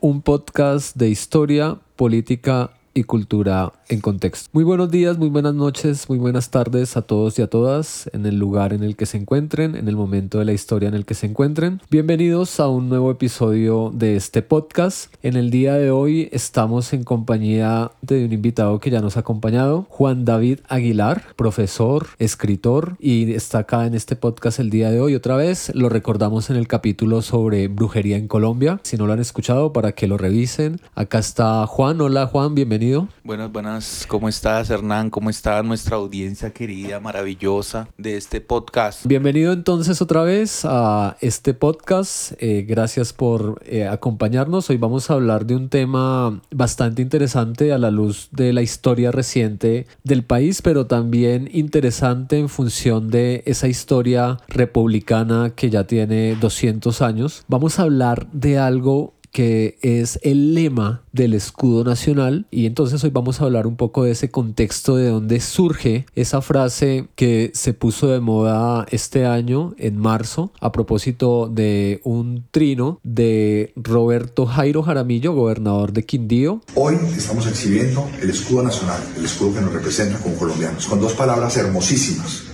Un podcast de historia, política y cultura en contexto. Muy buenos días, muy buenas noches, muy buenas tardes a todos y a todas en el lugar en el que se encuentren, en el momento de la historia en el que se encuentren. Bienvenidos a un nuevo episodio de este podcast. En el día de hoy estamos en compañía de un invitado que ya nos ha acompañado, Juan David Aguilar, profesor, escritor y está acá en este podcast el día de hoy otra vez. Lo recordamos en el capítulo sobre brujería en Colombia. Si no lo han escuchado, para que lo revisen. Acá está Juan. Hola Juan, bienvenido. Buenas, buenas. ¿Cómo estás, Hernán? ¿Cómo está nuestra audiencia querida, maravillosa de este podcast? Bienvenido entonces otra vez a este podcast. Eh, gracias por eh, acompañarnos. Hoy vamos a hablar de un tema bastante interesante a la luz de la historia reciente del país, pero también interesante en función de esa historia republicana que ya tiene 200 años. Vamos a hablar de algo que es el lema del escudo nacional y entonces hoy vamos a hablar un poco de ese contexto de dónde surge esa frase que se puso de moda este año en marzo a propósito de un trino de Roberto Jairo Jaramillo, gobernador de Quindío. Hoy estamos exhibiendo el escudo nacional, el escudo que nos representa como colombianos, con dos palabras hermosísimas,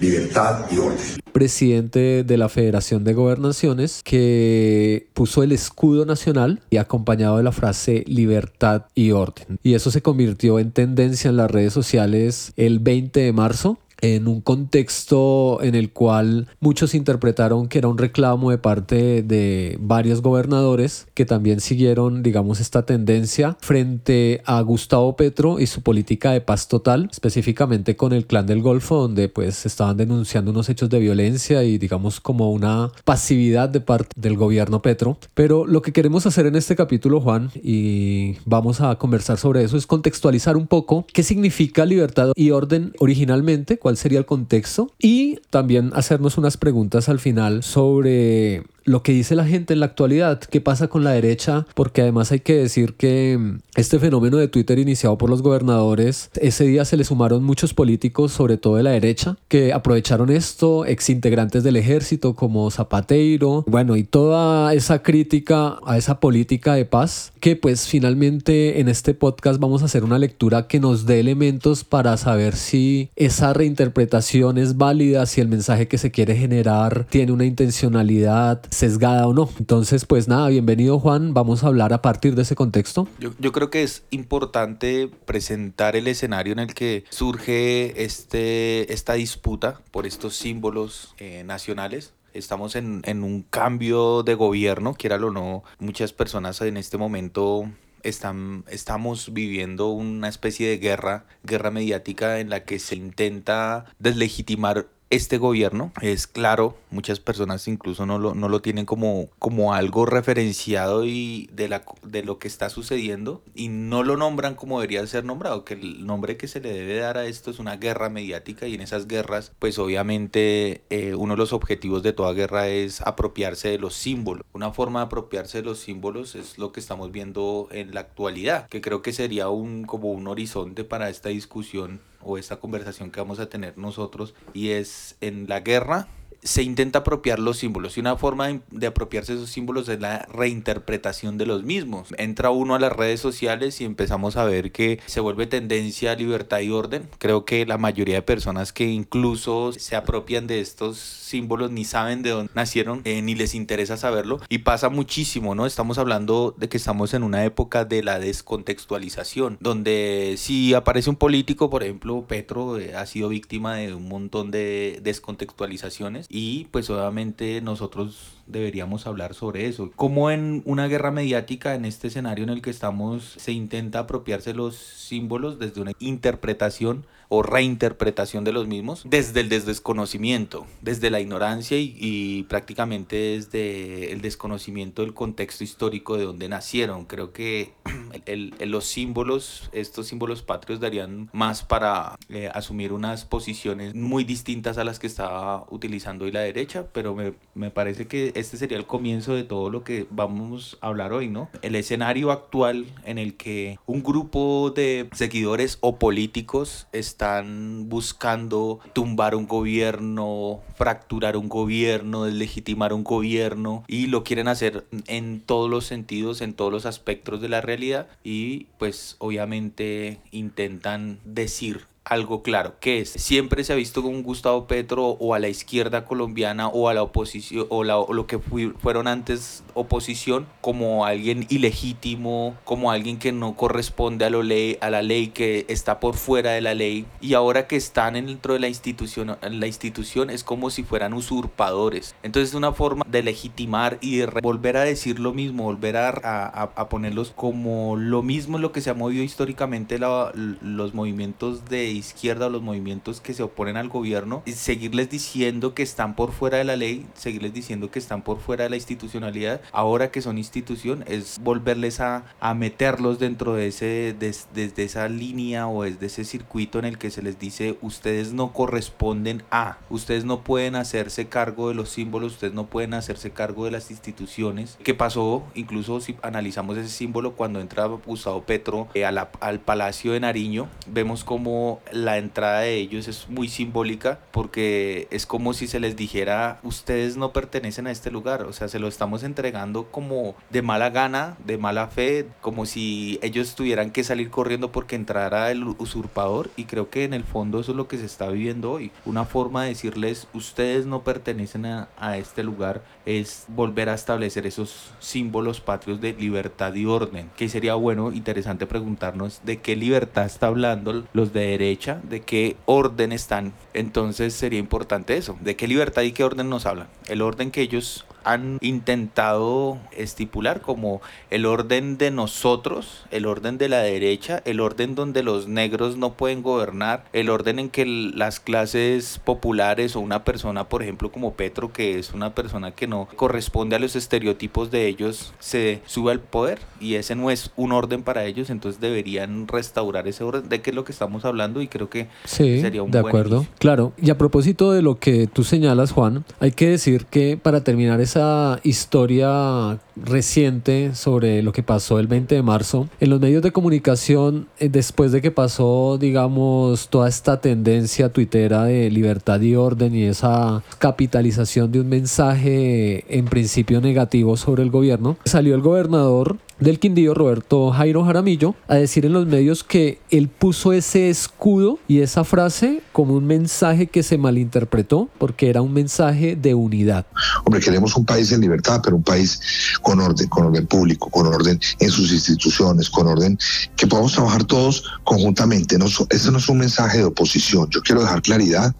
libertad y orden presidente de la Federación de Gobernaciones que puso el escudo nacional y acompañado de la frase libertad y orden. Y eso se convirtió en tendencia en las redes sociales el 20 de marzo en un contexto en el cual muchos interpretaron que era un reclamo de parte de varios gobernadores que también siguieron, digamos, esta tendencia frente a Gustavo Petro y su política de paz total, específicamente con el clan del Golfo, donde pues estaban denunciando unos hechos de violencia y digamos como una pasividad de parte del gobierno Petro. Pero lo que queremos hacer en este capítulo, Juan, y vamos a conversar sobre eso, es contextualizar un poco qué significa libertad y orden originalmente, cuál sería el contexto y también hacernos unas preguntas al final sobre lo que dice la gente en la actualidad, qué pasa con la derecha, porque además hay que decir que mm, este fenómeno de Twitter iniciado por los gobernadores, ese día se le sumaron muchos políticos, sobre todo de la derecha, que aprovecharon esto, ex integrantes del ejército como Zapateiro, bueno, y toda esa crítica a esa política de paz, que pues finalmente en este podcast vamos a hacer una lectura que nos dé elementos para saber si esa reinterpretación es válida, si el mensaje que se quiere generar tiene una intencionalidad, sesgada o no. Entonces, pues nada, bienvenido Juan, vamos a hablar a partir de ese contexto. Yo, creo que es importante presentar el escenario en el que surge este, esta disputa por estos símbolos eh, nacionales estamos en, en, un cambio de gobierno, quiera o no, muchas personas en este momento están, estamos viviendo una especie de guerra, guerra mediática en la que se intenta deslegitimar este gobierno. Es claro, muchas personas incluso no lo, no lo tienen como, como algo referenciado y de, la, de lo que está sucediendo y no lo nombran como debería ser nombrado, que el nombre que se le debe dar a esto es una guerra mediática y en esas guerras pues obviamente eh, uno de los objetivos de toda guerra es apropiarse de los símbolos. Una forma de apropiarse de los símbolos es lo que estamos viendo en la actualidad, que creo que sería un, como un horizonte para esta discusión o esta conversación que vamos a tener nosotros y es en la guerra se intenta apropiar los símbolos y una forma de apropiarse de esos símbolos es la reinterpretación de los mismos. Entra uno a las redes sociales y empezamos a ver que se vuelve tendencia a libertad y orden. Creo que la mayoría de personas que incluso se apropian de estos símbolos ni saben de dónde nacieron eh, ni les interesa saberlo y pasa muchísimo, ¿no? Estamos hablando de que estamos en una época de la descontextualización, donde si aparece un político, por ejemplo, Petro eh, ha sido víctima de un montón de descontextualizaciones pues obviamente nosotros deberíamos hablar sobre eso. Como en una guerra mediática, en este escenario en el que estamos, se intenta apropiarse los símbolos desde una interpretación o reinterpretación de los mismos desde el desconocimiento, desde la ignorancia y, prácticamente desde el desconocimiento del contexto histórico de donde nacieron. Creo que el, los símbolos, estos símbolos patrios darían más para eh, asumir unas posiciones muy distintas a las que estaba utilizando hoy la derecha, pero me, me parece que este sería el comienzo de todo lo que vamos a hablar hoy, ¿no? El escenario actual en el que un grupo de seguidores o políticos están buscando tumbar un gobierno, fracturar un gobierno, deslegitimar un gobierno y lo quieren hacer en todos los sentidos, en todos los aspectos de la realidad y pues obviamente intentan decir algo claro, que es, siempre se ha visto con Gustavo Petro o a la izquierda colombiana o a la oposición o, lo que fueron antes oposición como alguien ilegítimo, como alguien que no corresponde a, lo ley, a la ley, que está por fuera de la ley y ahora que están dentro de la institución, la institución es como si fueran usurpadores. Entonces es una forma de legitimar y de volver a decir lo mismo, volver a, a, ponerlos como lo mismo lo que se ha movido históricamente los movimientos de izquierda o los movimientos que se oponen al gobierno, seguirles diciendo que están por fuera de la ley, seguirles diciendo que están por fuera de la institucionalidad, ahora que son institución, es volverles a, a meterlos dentro de ese, desde esa línea o desde ese circuito en el que se les dice, ustedes no corresponden a, ustedes no pueden hacerse cargo de los símbolos, ustedes no pueden hacerse cargo de las instituciones. ¿Qué pasó? Incluso si analizamos ese símbolo cuando entra Gustavo Petro eh, al Palacio de Nariño, vemos como la entrada de ellos es muy simbólica porque es como si se les dijera ustedes no pertenecen a este lugar, o sea, se lo estamos entregando como de mala gana, de mala fe, como si ellos tuvieran que salir corriendo porque entrara el usurpador y creo que en el fondo eso es lo que se está viviendo hoy, una forma de decirles ustedes no pertenecen a, a este lugar es volver a establecer esos símbolos patrios de libertad y orden, que sería bueno, interesante preguntarnos de qué libertad está hablando los de de qué orden están. Entonces sería importante eso, de qué libertad y qué orden nos hablan. El orden que ellos han intentado estipular como el orden de nosotros, el orden de la derecha, el orden donde los negros no pueden gobernar, el orden en que las clases populares o una persona, por ejemplo, como Petro, que es una persona que no corresponde a los estereotipos de ellos, se sube al poder y ese no es un orden para ellos, entonces deberían restaurar ese orden. ¿De qué es lo que estamos hablando? Y creo que sería un de acuerdo. Claro, y a propósito de lo que tú señalas, Juan, hay que decir que para terminar esa historia reciente sobre lo que pasó el 20 de marzo, en los medios de comunicación, eh, después de que pasó, digamos, toda esta tendencia tuitera de libertad y orden y esa capitalización de un mensaje en principio negativo sobre el gobierno, salió el gobernador del Quindío, Roberto Jairo Jaramillo, a decir en los medios que él puso ese escudo y esa frase como un mensaje que se malinterpretó porque era un mensaje de unidad. Hombre, queremos un país en libertad, pero un país con orden, con orden público, con orden en sus instituciones, con orden que podamos trabajar todos conjuntamente. No, eso no es un mensaje de oposición. Yo quiero dejar claridad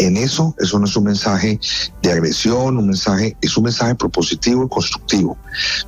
en eso, eso no es un mensaje de agresión, un mensaje, es un mensaje propositivo y constructivo.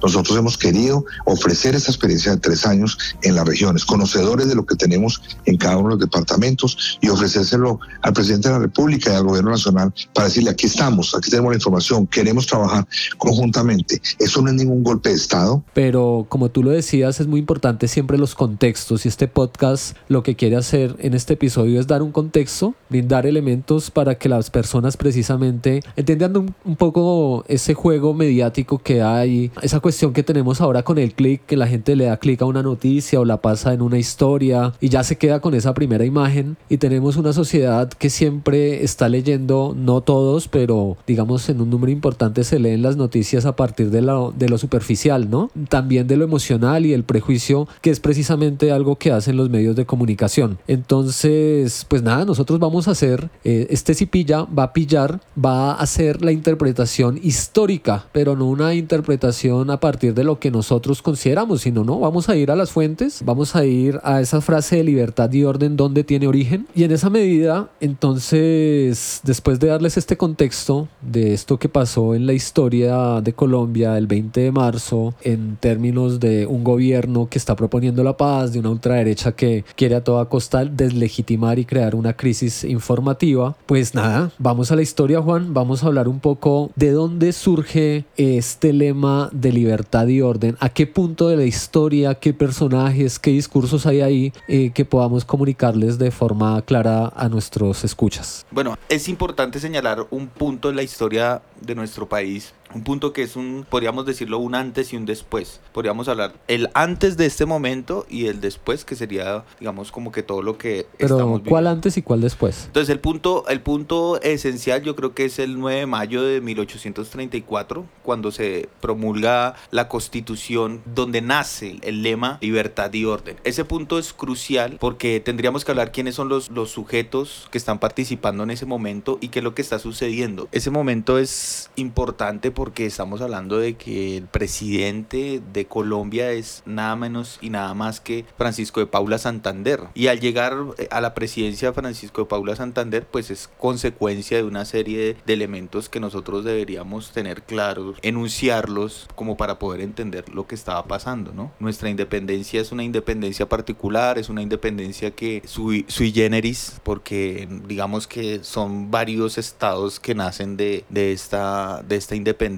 Nosotros hemos querido ofrecer esta experiencia de tres años en las regiones, conocedores de lo que tenemos en cada uno de los departamentos y ofrecérselo al presidente de la República y al gobierno nacional para decirle aquí estamos, aquí tenemos la información, queremos trabajar conjuntamente. Eso no es ningún golpe de Estado. Pero como tú lo decías, es muy importante siempre los contextos y este podcast lo que quiere hacer en este episodio es dar un contexto, brindar elementos para para que las personas precisamente entiendan un, poco ese juego mediático que hay, esa cuestión que tenemos ahora con el clic, que la gente le da clic a una noticia o la pasa en una historia y ya se queda con esa primera imagen y tenemos una sociedad que siempre está leyendo, no todos, pero digamos en un número importante se leen las noticias a partir de de lo superficial, ¿no? También de lo emocional y el prejuicio, que es precisamente algo que hacen los medios de comunicación. Entonces, pues nada, nosotros vamos a hacer eh, este si pilla, va a pillar, va a hacer la interpretación histórica, pero no una interpretación a partir de lo que nosotros consideramos, sino no, vamos a ir a las fuentes, vamos a ir a esa frase de libertad y orden donde tiene origen. Y en esa medida, entonces, después de darles este contexto de esto que pasó en la historia de Colombia el 20 de marzo, en términos de un gobierno que está proponiendo la paz, de una ultraderecha que quiere a toda costa deslegitimar y crear una crisis informativa, pues nada, vamos a la historia, Juan. Vamos a hablar un poco de dónde surge este lema de libertad y orden. ¿A qué punto de la historia, qué personajes, qué discursos hay ahí eh, que podamos comunicarles de forma clara a nuestros escuchas? Bueno, es importante señalar un punto en la historia de nuestro país un punto que es un, podríamos decirlo, un antes y un después. Podríamos hablar el antes de este momento y el después, que sería, digamos, como que todo lo que Pero, estamos ¿cuál antes y cuál después? Entonces el punto, el punto esencial yo creo que es el 9 de mayo de 1834, cuando se promulga la constitución donde nace el lema libertad y orden. Ese punto es crucial porque tendríamos que hablar quiénes son los, los sujetos que están participando en ese momento y qué es lo que está sucediendo. Ese momento es importante porque estamos hablando de que el presidente de Colombia es nada menos y nada más que Francisco de Paula Santander. Y al llegar eh, a la presidencia de Francisco de Paula Santander, pues es consecuencia de una serie de elementos que nosotros deberíamos tener claros, enunciarlos como para poder entender lo que estaba pasando, ¿no? Nuestra independencia es una independencia particular, es una independencia que sui, sui generis, porque digamos que son varios estados que nacen de, de, esta, de esta independencia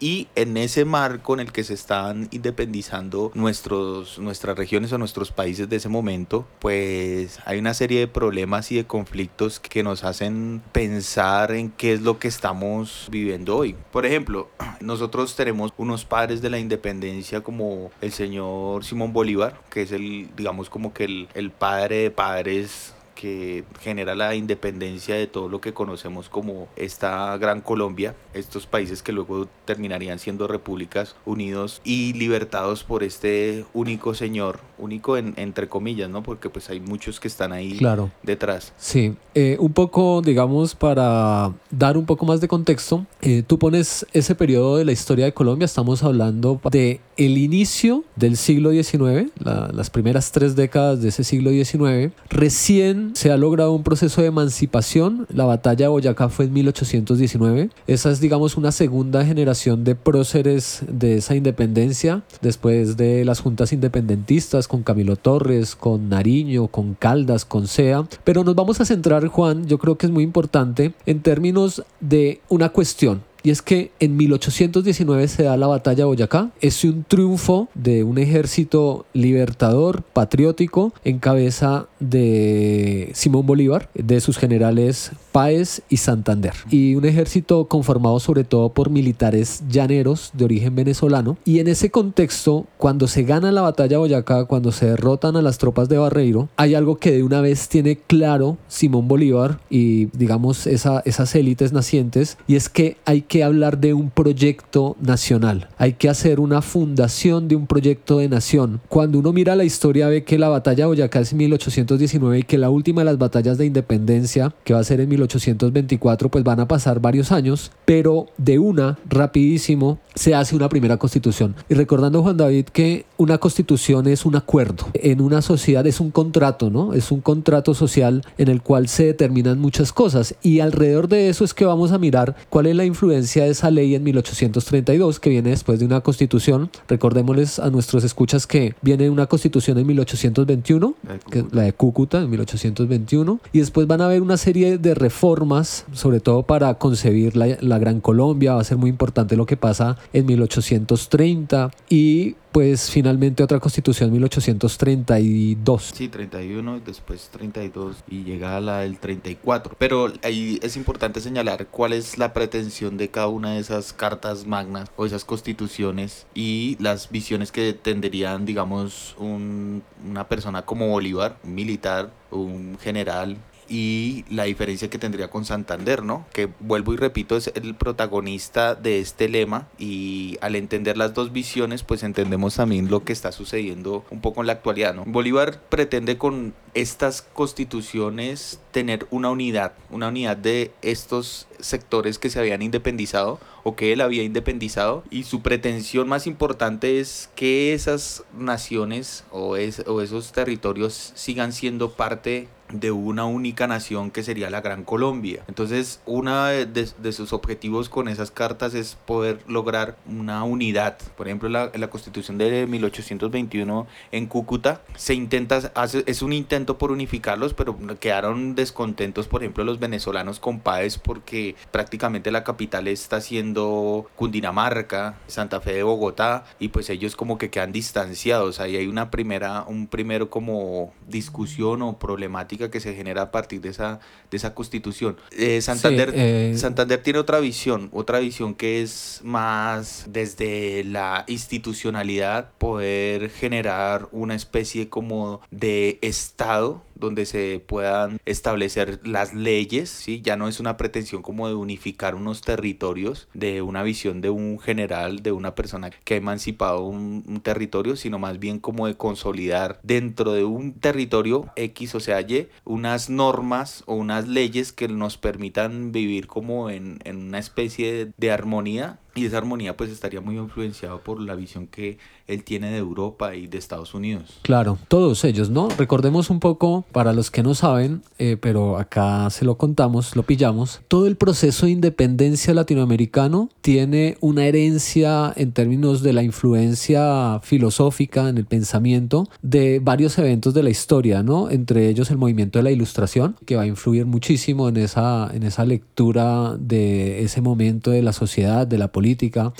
y en ese marco en el que se están independizando nuestros, nuestras regiones o nuestros países de ese momento, pues hay una serie de problemas y de conflictos que nos hacen pensar en qué es lo que estamos viviendo hoy. Por ejemplo, nosotros tenemos unos padres de la independencia como el señor Simón Bolívar, que es el, digamos, como que el, el padre de padres que genera la independencia de todo lo que conocemos como esta gran Colombia, estos países que luego terminarían siendo repúblicas unidos y libertados por este único señor, único en, entre comillas, ¿no? Porque pues hay muchos que están ahí Claro. detrás. Sí, eh, un poco, digamos, para dar un poco más de contexto, eh, tú pones ese periodo de la historia de Colombia, estamos hablando de el inicio del siglo XIX, la- las primeras tres décadas de ese siglo XIX, recién se ha logrado un proceso de emancipación, la batalla de Boyacá fue en 1819, esa es, digamos, una segunda generación de próceres de esa independencia, después de las juntas independentistas con Camilo Torres, con Nariño, con Caldas, con Sea, pero nos vamos a centrar, Juan, yo creo que es muy importante en términos de una cuestión. Y es que en 1819 se da la batalla de Boyacá. Es un triunfo de un ejército libertador, patriótico, en cabeza de Simón Bolívar, de sus generales Páez y Santander. Y un ejército conformado sobre todo por militares llaneros de origen venezolano. Y en ese contexto, cuando se gana la batalla de Boyacá, cuando se derrotan a las tropas de Barreiro, hay algo que de una vez tiene claro Simón Bolívar y digamos esa, esas élites nacientes, y es que hay que hablar de un proyecto nacional, hay que hacer una fundación de un proyecto de nación. Cuando uno mira la historia ve que la batalla de Boyacá es en 1819 y que la última de las batallas de independencia, que va a ser en 1824, pues van a pasar varios años, pero de una, rapidísimo, se hace una primera constitución. Y recordando Juan David que una constitución es un acuerdo, en una sociedad es un contrato, ¿no? Es un contrato social en el cual se determinan muchas cosas y alrededor de eso es que vamos a mirar cuál es la influencia de esa ley en 1832 que viene después de una constitución. Recordémosles a nuestros escuchas que viene una constitución en 1821, La de que es Cúcuta. la de Cúcuta en 1821 y después van a haber una serie de reformas, sobre todo para concebir la, la Gran Colombia, va a ser muy importante lo que pasa en 1830 y pues finalmente otra constitución en 1832. Sí, 31 y después 32 y llega a la del 34. Pero ahí es importante señalar cuál es la pretensión de cada una de esas cartas magnas o esas constituciones y las visiones que tendrían, digamos, un- una persona como Bolívar, un militar, un general. Y la diferencia que tendría con Santander, ¿no? Que vuelvo y repito, es el protagonista de este lema y al entender las dos visiones, pues entendemos también lo que está sucediendo un poco en la actualidad, ¿no? Bolívar pretende con estas constituciones tener una unidad, una unidad de estos sectores que se habían independizado o que él había independizado y su pretensión más importante es que esas naciones o, es- o esos territorios sigan siendo parte de una única nación que sería la Gran Colombia. Entonces, uno de, de- de sus objetivos con esas cartas es poder lograr una unidad. Por ejemplo, la, la constitución de 1821 en Cúcuta se intenta, hace- es un intento por unificarlos, pero quedaron descontentos, por ejemplo, los venezolanos con Páez porque prácticamente la capital está siendo Cundinamarca, Santa Fe de Bogotá, y pues ellos como que quedan distanciados. Ahí hay una primera, un primero como discusión o problemática política que se genera a partir de esa, de esa constitución. Eh, Santander, eh, Santander tiene otra visión, otra visión que es más desde la institucionalidad, poder generar una especie como de Estado donde se puedan establecer las leyes, ¿sí? ya no es una pretensión como de unificar unos territorios, de una visión de un general, de una persona que ha emancipado un, territorio, sino más bien como de consolidar dentro de un territorio X o sea Y unas normas o unas leyes que nos permitan vivir como en, en una especie de armonía y esa armonía pues estaría muy influenciado por la visión que él tiene de Europa y de Estados Unidos. Claro, todos ellos, ¿no? Recordemos un poco, para los que no saben, eh, pero acá se lo contamos, lo pillamos, todo el proceso de independencia latinoamericano tiene una herencia en términos de la influencia filosófica en el pensamiento de varios eventos de la historia, ¿no? Entre ellos el movimiento de la ilustración, que va a influir muchísimo en esa, en esa lectura de ese momento de la sociedad, de la política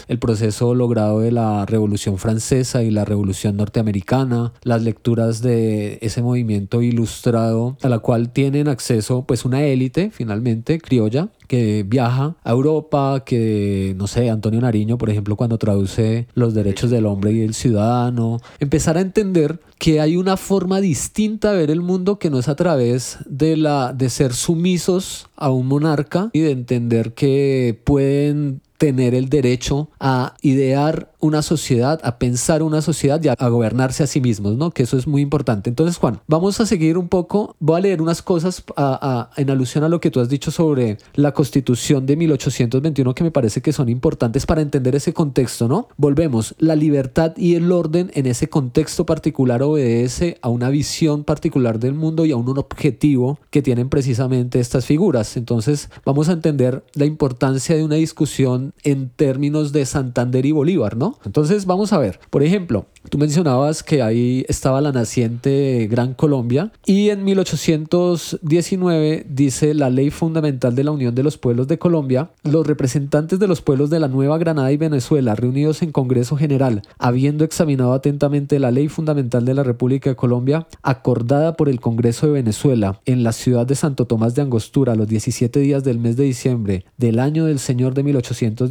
el proceso logrado de la Revolución Francesa y la Revolución Norteamericana, las lecturas de ese movimiento ilustrado a la cual tienen acceso pues una élite finalmente criolla que viaja a Europa, que, no sé, Antonio Nariño, por ejemplo, cuando traduce los derechos del hombre y el ciudadano, empezar a entender que hay una forma distinta de ver el mundo que no es a través de, la, de ser sumisos a un monarca y de entender que pueden tener el derecho a idear una sociedad, a pensar una sociedad y a, gobernarse a sí mismos, ¿no? Que eso es muy importante. Entonces, Juan, vamos a seguir un poco, voy a leer unas cosas en alusión a lo que tú has dicho sobre la constitución de 1821 que me parece que son importantes para entender ese contexto, ¿no? Volvemos, la libertad y el orden en ese contexto particular obedece a una visión particular del mundo y a un objetivo que tienen precisamente estas figuras. Entonces, vamos a entender la importancia de una discusión en términos de Santander y Bolívar, ¿no? Entonces vamos a ver, por ejemplo, tú mencionabas que ahí estaba la naciente Gran Colombia y en 1819 dice la ley fundamental de la Unión de los Pueblos de Colombia, los representantes de los pueblos de la Nueva Granada y Venezuela reunidos en Congreso General, habiendo examinado atentamente la ley fundamental de la República de Colombia, acordada por el Congreso de Venezuela en la ciudad de Santo Tomás de Angostura los 17 días del mes de diciembre del año del Señor de 1800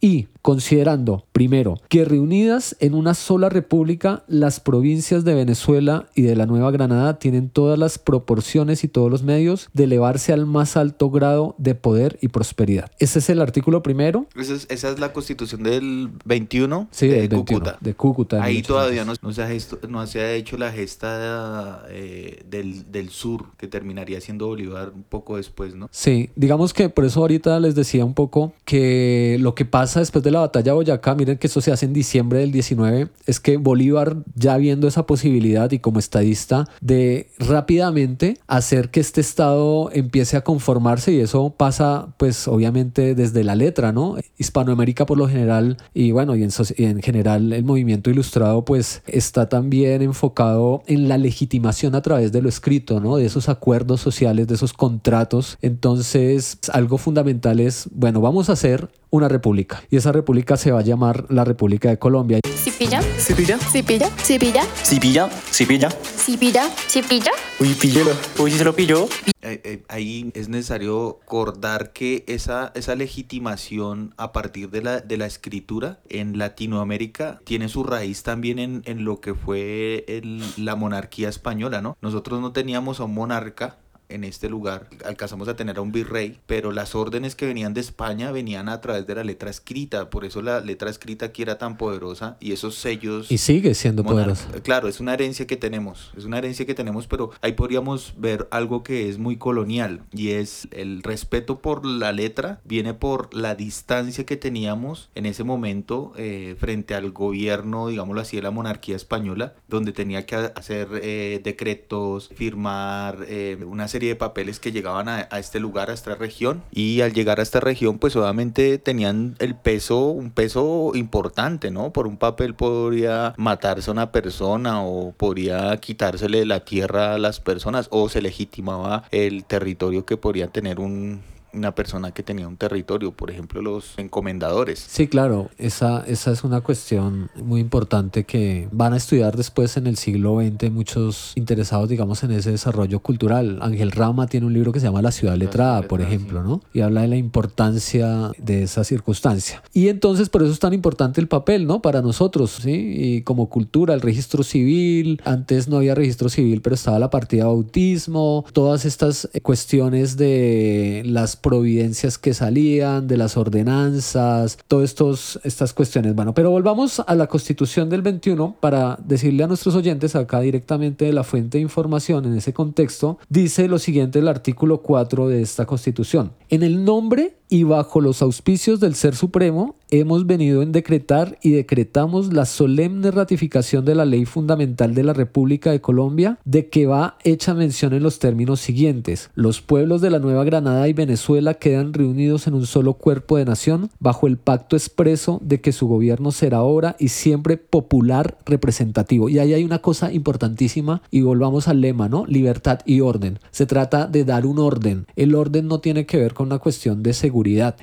y considerando, primero, que reunidas en una sola república, las provincias de Venezuela y de la Nueva Granada tienen todas las proporciones y todos los medios de elevarse al más alto grado de poder y prosperidad. Ese es el artículo primero. Esa es, la constitución del 21 sí, de, Cúcuta. De Cúcuta. Ahí todavía no, se ha no se ha hecho la gesta eh, del, del sur, que terminaría siendo Bolívar un poco después, ¿no? Sí, digamos que por eso ahorita les decía un poco que lo que pasa después de la batalla de Boyacá, miren que eso se hace en diciembre del 19, es que Bolívar ya viendo esa posibilidad y como estadista de rápidamente hacer que este estado empiece a conformarse y eso pasa pues obviamente desde la letra, ¿no? Hispanoamérica por lo general y bueno, y en, y en general el movimiento ilustrado pues está también enfocado en la legitimación a través de lo escrito, ¿no? De esos acuerdos sociales, de esos contratos. Entonces, algo fundamental es, bueno, vamos a hacer una república. Y esa república se va a llamar la República de Colombia. Cipilla, cipilla, cipilla, cipilla, cipilla, cipilla, cipilla, cipilla. Uy, píllelo, uy, se lo pilló. Eh, ahí es necesario acordar que esa, esa legitimación a partir de la, de la escritura en Latinoamérica tiene su raíz también en, en lo que fue el, la monarquía española, ¿no? Nosotros no teníamos a un monarca en este lugar. Alcanzamos a tener a un virrey, pero las órdenes que venían de España venían a través de la letra escrita. Por eso la letra escrita aquí era tan poderosa y esos sellos... Y sigue siendo poderosa. Claro, es una herencia que tenemos. Es una herencia que tenemos, pero ahí podríamos ver algo que es muy colonial y es el respeto por la letra viene por la distancia que teníamos en ese momento eh, frente al gobierno, digámoslo así, de la monarquía española, donde tenía que hacer eh, decretos, firmar eh, una serie de papeles que llegaban a, este lugar, a esta región. Y al llegar a esta región, pues obviamente tenían el peso, un peso importante, ¿no? Por un papel podría matarse a una persona o podría quitársele la tierra a las personas o se legitimaba el territorio que podría tener un, una persona que tenía un territorio, por ejemplo los encomendadores. Sí, claro, esa, esa es una cuestión muy importante que van a estudiar después en el siglo XX muchos interesados, digamos, en ese desarrollo cultural. Ángel Rama tiene un libro que se llama La ciudad letrada, por ejemplo, ¿no? Y habla de la importancia de esa circunstancia. Y entonces por eso es tan importante el papel, ¿no? Para nosotros, ¿sí? Y como cultura, el registro civil, antes no había registro civil, pero estaba la partida de bautismo, todas estas cuestiones de las providencias que salían, de las ordenanzas, todas estas cuestiones. Bueno, pero volvamos a la constitución del 21 para decirle a nuestros oyentes acá directamente de la fuente de información en ese contexto, dice lo siguiente el artículo 4 de esta constitución. En el nombre y bajo los auspicios del Ser Supremo hemos venido en decretar y decretamos la solemne ratificación de la ley fundamental de la República de Colombia de que va hecha mención en los términos siguientes. Los pueblos de la Nueva Granada y Venezuela quedan reunidos en un solo cuerpo de nación bajo el pacto expreso de que su gobierno será ahora y siempre popular representativo. Y ahí hay una cosa importantísima y volvamos al lema, ¿no? Libertad y orden. Se trata de dar un orden. El orden no tiene que ver con una cuestión de seguridad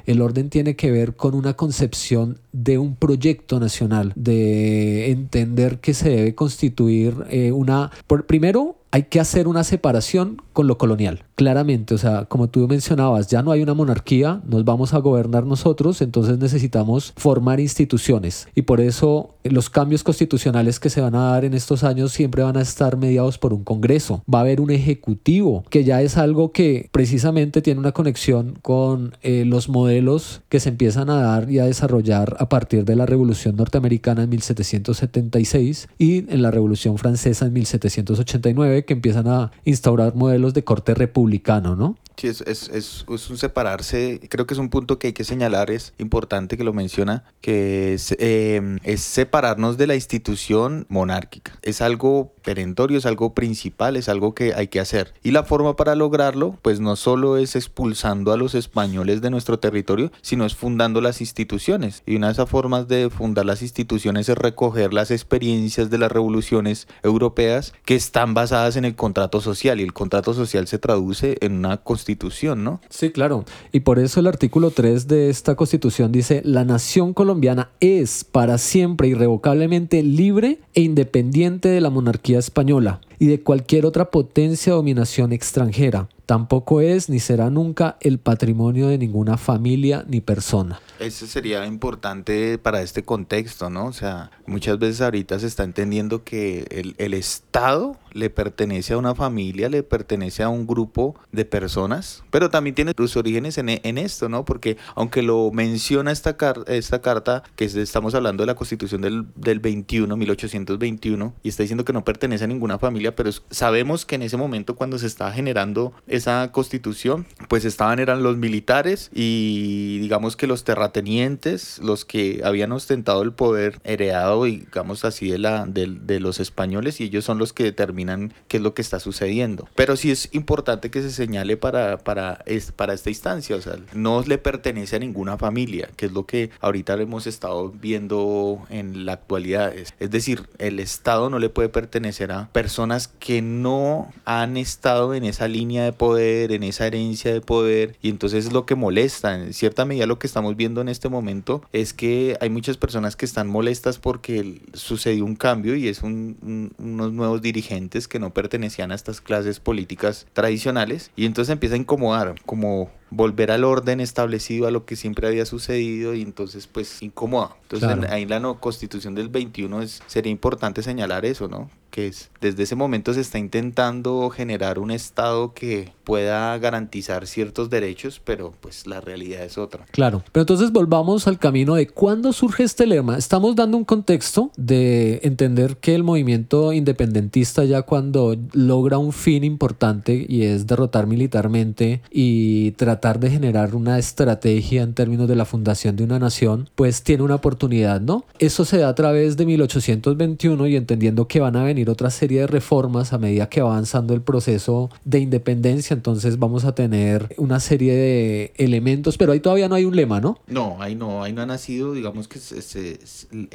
el orden tiene que ver con una concepción de un proyecto nacional, de entender que se debe constituir eh, una... Por, primero, hay que hacer una separación con lo colonial, claramente. O sea, como tú mencionabas, ya no hay una monarquía, nos vamos a gobernar nosotros, entonces necesitamos formar instituciones. Y por eso los cambios constitucionales que se van a dar en estos años siempre van a estar mediados por un Congreso. Va a haber un Ejecutivo, que ya es algo que precisamente tiene una conexión con eh, los modelos que se empiezan a dar y a desarrollar a partir de la Revolución Norteamericana en 1776 y en la Revolución Francesa en 1789 que empiezan a instaurar modelos de corte republicano, ¿no? Sí, es, es, es, un separarse, creo que es un punto que hay que señalar, es importante que lo menciona, que es, es separarnos de la institución monárquica. Es algo perentorio, es algo principal, es algo que hay que hacer. Y la forma para lograrlo, pues no solo es expulsando a los españoles de nuestro territorio, sino es fundando las instituciones. Y una de esas formas de fundar las instituciones es recoger las experiencias de las revoluciones europeas que están basadas en el contrato social. Y el contrato social se traduce en una constitución, ¿no? Sí, claro. Y por eso el artículo 3 de esta constitución dice, la nación colombiana es para siempre irrevocablemente libre e independiente de la monarquía española y de cualquier otra potencia o dominación extranjera. Tampoco es ni será nunca el patrimonio de ninguna familia ni persona. Eso sería importante para este contexto, ¿no? O sea, muchas veces ahorita se está entendiendo que el, el Estado le pertenece a una familia, le pertenece a un grupo de personas, pero también tiene sus orígenes en, en esto, ¿no? Porque aunque lo menciona esta, esta carta, que estamos hablando de la constitución del, del 21, 1821, y está diciendo que no pertenece a ninguna familia, pero sabemos que en ese momento cuando se estaba generando esa constitución, pues estaban eran los militares y digamos que los terratenientes, los que habían ostentado el poder heredado, digamos así, de, la, de, de los españoles y ellos son los que determinan qué es lo que está sucediendo. Pero sí es importante que se señale para, para, para esta instancia, o sea, no le pertenece a ninguna familia, que es lo que ahorita hemos estado viendo en la actualidad. Es decir, el Estado no le puede pertenecer a personas que no han estado en esa línea de en esa herencia de poder, y entonces es lo que molesta. En cierta medida lo que estamos viendo en este momento es que hay muchas personas que están molestas porque sucedió un cambio y es unos nuevos dirigentes que no pertenecían a estas clases políticas tradicionales, y entonces empieza a incomodar, como volver al orden establecido a lo que siempre había sucedido y entonces pues incomoda. Entonces ahí en la no, constitución del 21 es, sería importante señalar eso, ¿no? Que es, desde ese momento se está intentando generar un Estado que pueda garantizar ciertos derechos, pero pues la realidad es otra. Claro, pero entonces volvamos al camino de cuándo surge este lema. Estamos dando un contexto de entender que el movimiento independentista ya cuando logra un fin importante y es derrotar militarmente y tratar de generar una estrategia en términos de la fundación de una nación, pues tiene una oportunidad, ¿no? Eso se da a través de 1821 y entendiendo que van a venir otra serie de reformas a medida que va avanzando el proceso de independencia, entonces vamos a tener una serie de elementos, pero ahí todavía no hay un lema, ¿no? No, ahí no, ahí no ha nacido, digamos que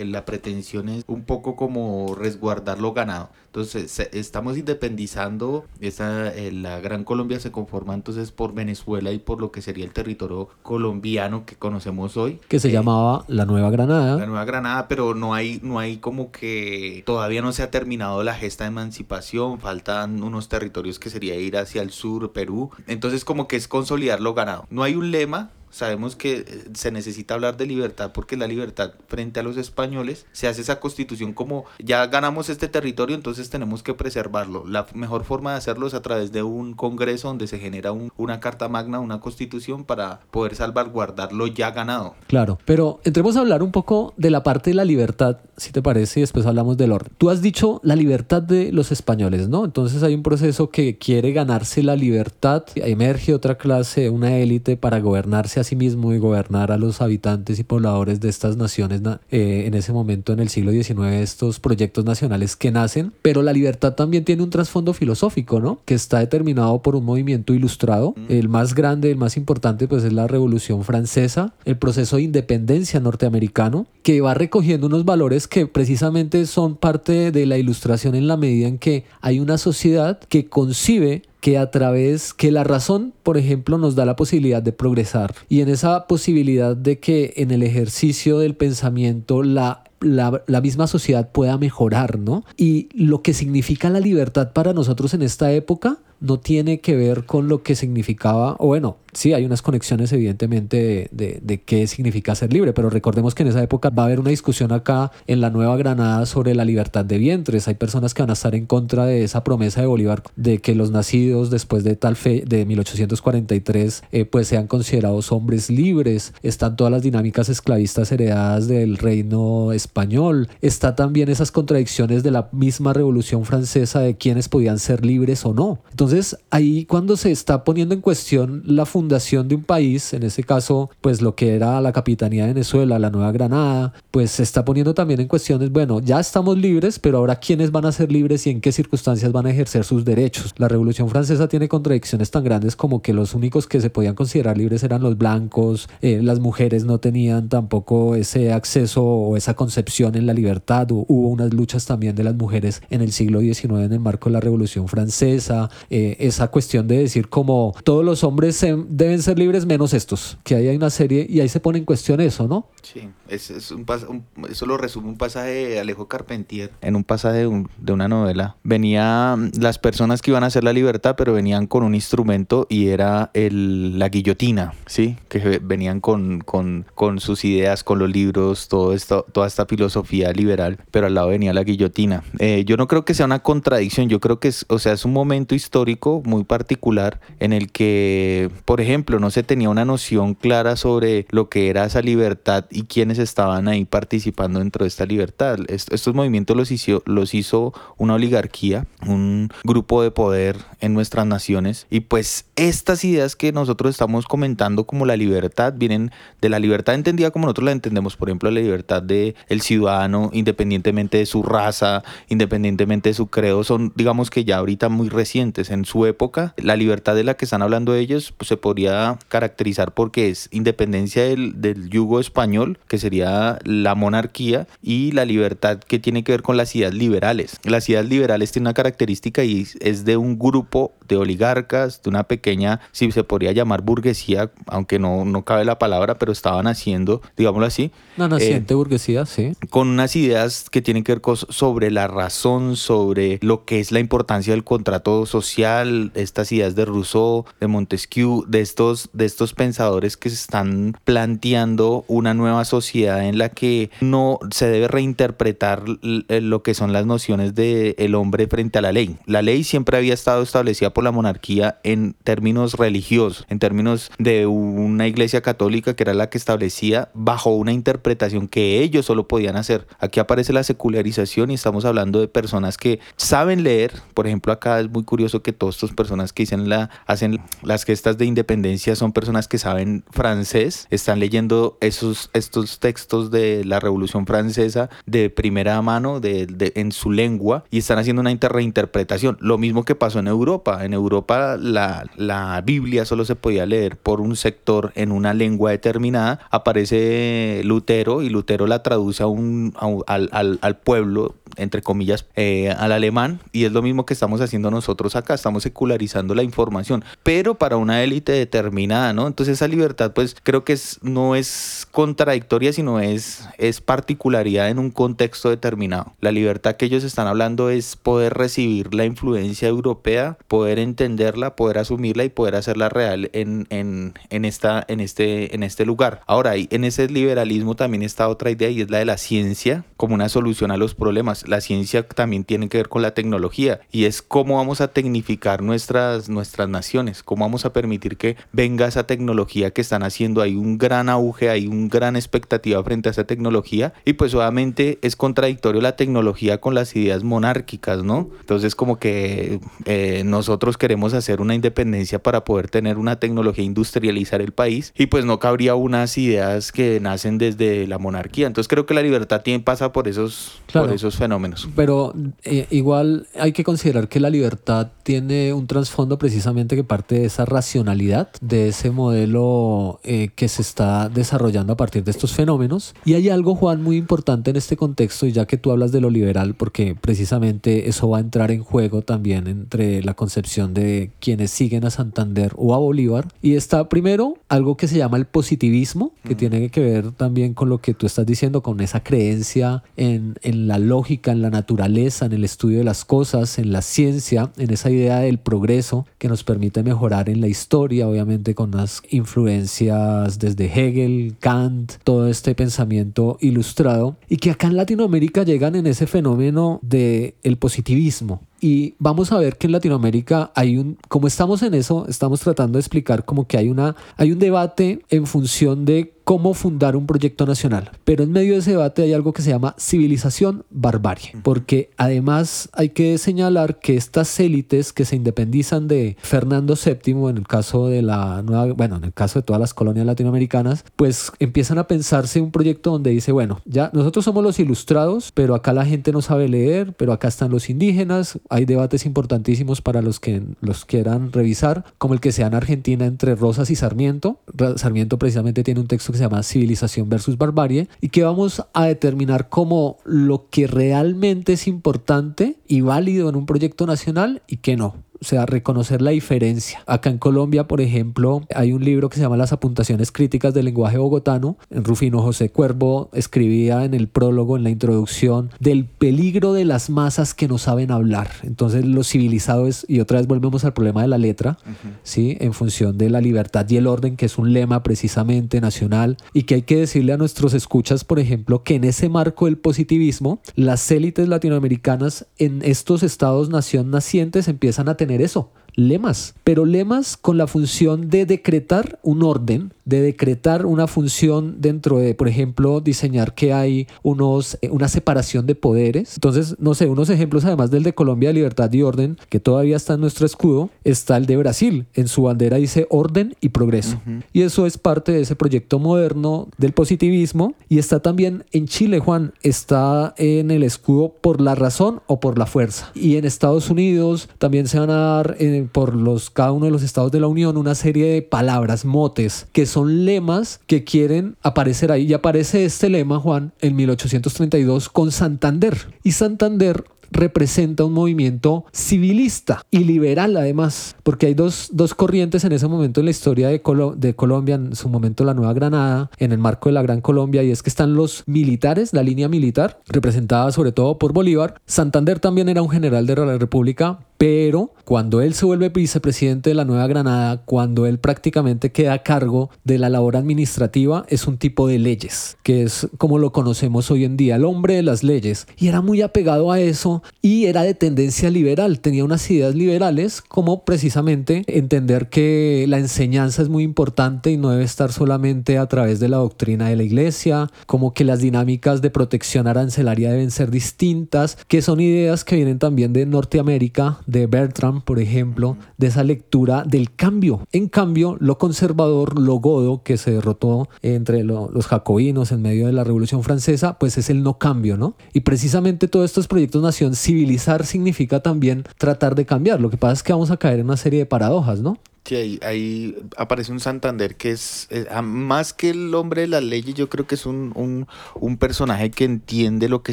la pretensión es un poco como resguardar lo ganado. Entonces, estamos independizando, esa, eh, la Gran Colombia se conforma entonces por Venezuela y por por lo que sería el territorio colombiano que conocemos hoy. Que se Eh, llamaba la Nueva Granada. la Nueva Granada, pero no hay, no hay como que todavía no se ha terminado la gesta de emancipación, faltan unos territorios que sería ir hacia el sur, Perú. Entonces como que es consolidar lo ganado. No hay un lema. Sabemos que eh, se necesita hablar de libertad porque la libertad frente a los españoles se hace esa constitución como ya ganamos este territorio, entonces tenemos que preservarlo. La mejor forma de hacerlo es a través de un congreso donde se genera un- una carta magna, una constitución para poder salvaguardar lo ya ganado. Claro, pero entremos a hablar un poco de la parte de la libertad, si te parece, y después hablamos del orden. Tú has dicho la libertad de los españoles, ¿no? Entonces hay un proceso que quiere ganarse la libertad, emerge otra clase, una élite para gobernarse a sí mismo y gobernar a los habitantes y pobladores de estas naciones na- eh, en ese momento en el siglo XIX, estos proyectos nacionales que nacen, pero la libertad también tiene un trasfondo filosófico, ¿no? Que está determinado por un movimiento ilustrado, el más grande, el más importante, pues es la Revolución Francesa, el proceso de independencia norteamericano, que va recogiendo unos valores que precisamente son parte de la ilustración en la medida en que hay una sociedad que concibe que a través que la razón, por ejemplo, nos da la posibilidad de progresar y en esa posibilidad de que en el ejercicio del pensamiento la la, la misma sociedad pueda mejorar, ¿no? Y lo que significa la libertad para nosotros en esta época no tiene que ver con lo que significaba, o bueno, sí, hay unas conexiones evidentemente de, de, qué significa ser libre, pero recordemos que en esa época va a haber una discusión acá en la Nueva Granada sobre la libertad de vientres. Hay personas que van a estar en contra de esa promesa de Bolívar de que los nacidos después de tal fe de 1843 eh, pues sean considerados hombres libres. Están todas las dinámicas esclavistas heredadas del reino español. Está también esas contradicciones de la misma Revolución Francesa de quienes podían ser libres o no. Entonces ahí cuando se está poniendo en cuestión la fundación de un país, en ese caso pues lo que era la Capitanía de Venezuela, la Nueva Granada, pues se está poniendo también en cuestiones, bueno, ya estamos libres, pero ahora quiénes van a ser libres y en qué circunstancias van a ejercer sus derechos. La Revolución Francesa tiene contradicciones tan grandes como que los únicos que se podían considerar libres eran los blancos, eh, las mujeres no tenían tampoco ese acceso o esa concepción en la libertad, hubo unas luchas también de las mujeres en el siglo XIX en el marco de la Revolución Francesa, esa cuestión de decir como todos los hombres se, deben ser libres menos estos, que ahí hay una serie y ahí se pone en cuestión eso, ¿no? Sí, es, es un, un, eso lo resume un pasaje de Alejo Carpentier en un pasaje de, un, de una novela. Venían las personas que iban a hacer la libertad, pero venían con un instrumento y era el, la guillotina, ¿sí? Que venían con, con, con sus ideas, con los libros, todo esto, toda esta filosofía liberal, pero al lado venía la guillotina. Eh, yo no creo que sea una contradicción, yo creo que es, o sea, es un momento histórico muy particular en el que, por ejemplo, no se tenía una noción clara sobre lo que era esa libertad y quiénes estaban ahí participando dentro de esta libertad. Estos movimientos los hizo, los hizo una oligarquía, un grupo de poder en nuestras naciones y pues estas ideas que nosotros estamos comentando como la libertad vienen de la libertad entendida como nosotros la entendemos, por ejemplo, la libertad del el ciudadano independientemente de su raza, independientemente de su credo, son digamos que ya ahorita muy recientes. En su época, la libertad de la que están hablando ellos pues, se podría caracterizar porque es independencia del, del yugo español, que sería la monarquía, y la libertad que tiene que ver con las ideas liberales. Las ideas liberales tienen una característica y es de un grupo de oligarcas, de una pequeña, si se podría llamar burguesía, aunque no, no cabe la palabra, pero estaban haciendo, digámoslo así. Una naciente eh, burguesía, sí. Con unas ideas que tienen que ver con, sobre la razón, sobre lo que es la importancia del contrato social, estas ideas de Rousseau, de Montesquieu, de estos, de estos pensadores que se están planteando una nueva sociedad en la que no se debe reinterpretar lo que son las nociones del el hombre frente a la ley. La ley siempre había estado establecida por la monarquía en términos religiosos, en términos de una iglesia católica que era la que establecía bajo una interpretación que ellos solo podían hacer. Aquí aparece la secularización y estamos hablando de personas que saben leer. Por ejemplo, acá es muy curioso que todas estas personas que dicen la, hacen las gestas de independencia son personas que saben francés, están leyendo esos, estos textos de la Revolución Francesa de primera mano de, de, en su lengua y están haciendo una reinterpretación. Lo mismo que pasó en Europa. En Europa la, la Biblia solo se podía leer por un sector en una lengua determinada. Aparece Lutero y Lutero la traduce a un, a, al, al, al, pueblo, entre comillas, eh, al alemán. Y es lo mismo que estamos haciendo nosotros acá. Estamos secularizando la información, pero para una élite determinada, ¿no? Entonces esa libertad pues creo que es, no es contradictoria, sino es, es particularidad en un contexto determinado. La libertad que ellos están hablando es poder recibir la influencia europea, poder entenderla, poder asumirla y poder hacerla real en, en, en, esta, en, este, en este lugar. Ahora, en ese liberalismo también está otra idea y es la de la ciencia como una solución a los problemas. La ciencia también tiene que ver con la tecnología y es cómo vamos a tecnificar nuestras, nuestras naciones, cómo vamos a permitir que venga esa tecnología que están haciendo. Hay un gran auge, hay un gran expectativa frente a esa tecnología y pues obviamente es contradictorio la tecnología con las ideas monárquicas, ¿no? Entonces como que eh, nosotros queremos hacer una independencia para poder tener una tecnología industrializar el país y pues no cabría unas ideas que nacen desde la monarquía. Entonces creo que la libertad tiene, pasa por esos, por esos fenómenos. Pero eh, igual hay que considerar que la libertad tiene un trasfondo precisamente que parte de esa racionalidad, de ese modelo eh, que se está desarrollando a partir de estos fenómenos. Y hay algo, Juan, muy importante en este contexto, y ya que tú hablas de lo liberal, porque precisamente eso va a entrar en juego también entre la concepción de quienes siguen a Santander o a Bolívar. Y está primero algo que se llama el positivismo, que tiene que ver también con lo que tú estás diciendo, con esa creencia en, en la lógica, en la naturaleza, en el estudio de las cosas, en la ciencia, en esa idea del progreso que nos permite mejorar en la historia, obviamente con las influencias desde Hegel, Kant, todo este pensamiento ilustrado, y que acá en Latinoamérica llegan en ese fenómeno del el positivismo, y vamos a ver que en Latinoamérica hay un, como estamos en eso, estamos tratando de explicar como que hay una, hay un debate en función de cómo fundar un proyecto nacional. Pero en medio de ese debate hay algo que se llama civilización barbarie, porque además hay que señalar que estas élites que se independizan de Fernando VII, en el caso de la nueva, bueno, en el caso de todas las colonias latinoamericanas, pues empiezan a pensarse un proyecto donde dice, bueno, ya nosotros somos los ilustrados, pero acá la gente no sabe leer, pero acá están los indígenas, hay debates importantísimos para los que los quieran revisar, como el que sea en Argentina entre Rosas y Sarmiento. Sarmiento precisamente tiene un texto que se llama Civilización versus Barbarie y que vamos a determinar como lo que realmente es importante y válido en un proyecto nacional y que no. O sea, reconocer la diferencia. Acá en Colombia, por ejemplo, hay un libro que se llama Las apuntaciones críticas del lenguaje bogotano. Rufino José Cuervo escribía en el prólogo, en la introducción, del peligro de las masas que no saben hablar. Entonces, lo civilizado es, y otra vez volvemos al problema de la letra, ¿sí? En función de la libertad y el orden, que es un lema precisamente nacional, y que hay que decirle a nuestros escuchas, por ejemplo, que en ese marco del positivismo, las élites latinoamericanas en estos estados-nación nacientes empiezan a tener eso, lemas, pero lemas con la función de decretar un orden, de decretar una función dentro de, por ejemplo, diseñar que hay unos, eh, una separación de poderes. Entonces, no sé, unos ejemplos además del de Colombia, libertad y orden, que todavía está en nuestro escudo, está el de Brasil. En su bandera dice orden y progreso. Y eso es parte de ese proyecto moderno del positivismo. Y está también en Chile, Juan, está en el escudo por la razón o por la fuerza. Y en Estados Unidos también se van a dar eh, por los, cada uno de los estados de la Unión una serie de palabras, motes, que son lemas que quieren aparecer ahí. Y aparece este lema, Juan, en 1832 con Santander. Y Santander representa un movimiento civilista y liberal además, porque hay dos, dos corrientes en ese momento en la historia de, de Colombia, en su momento la Nueva Granada, en el marco de la Gran Colombia, y es que están los militares, la línea militar, representada sobre todo por Bolívar. Santander también era un general de la República, pero cuando él se vuelve vicepresidente de la Nueva Granada, cuando él prácticamente queda a cargo de la labor administrativa, es un tipo de leyes, que es como lo conocemos hoy en día, el hombre de las leyes. Y era muy apegado a eso y era de tendencia liberal, tenía unas ideas liberales como precisamente entender que la enseñanza es muy importante y no debe estar solamente a través de la doctrina de la iglesia, como que las dinámicas de protección arancelaria deben ser distintas, que son ideas que vienen también de Norteamérica, de Bertrand, por ejemplo, de esa lectura del cambio. En cambio, lo conservador, lo godo, que se derrotó entre los jacobinos en medio de la Revolución Francesa, pues es el no cambio, ¿no? Y precisamente todos estos proyectos nación, civilizar significa también tratar de cambiar. Lo que pasa es que vamos a caer en una serie de paradojas, ¿no? Sí, ahí, ahí aparece un Santander que es, eh, más que el hombre de las leyes, yo creo que es un, un, un personaje que entiende lo que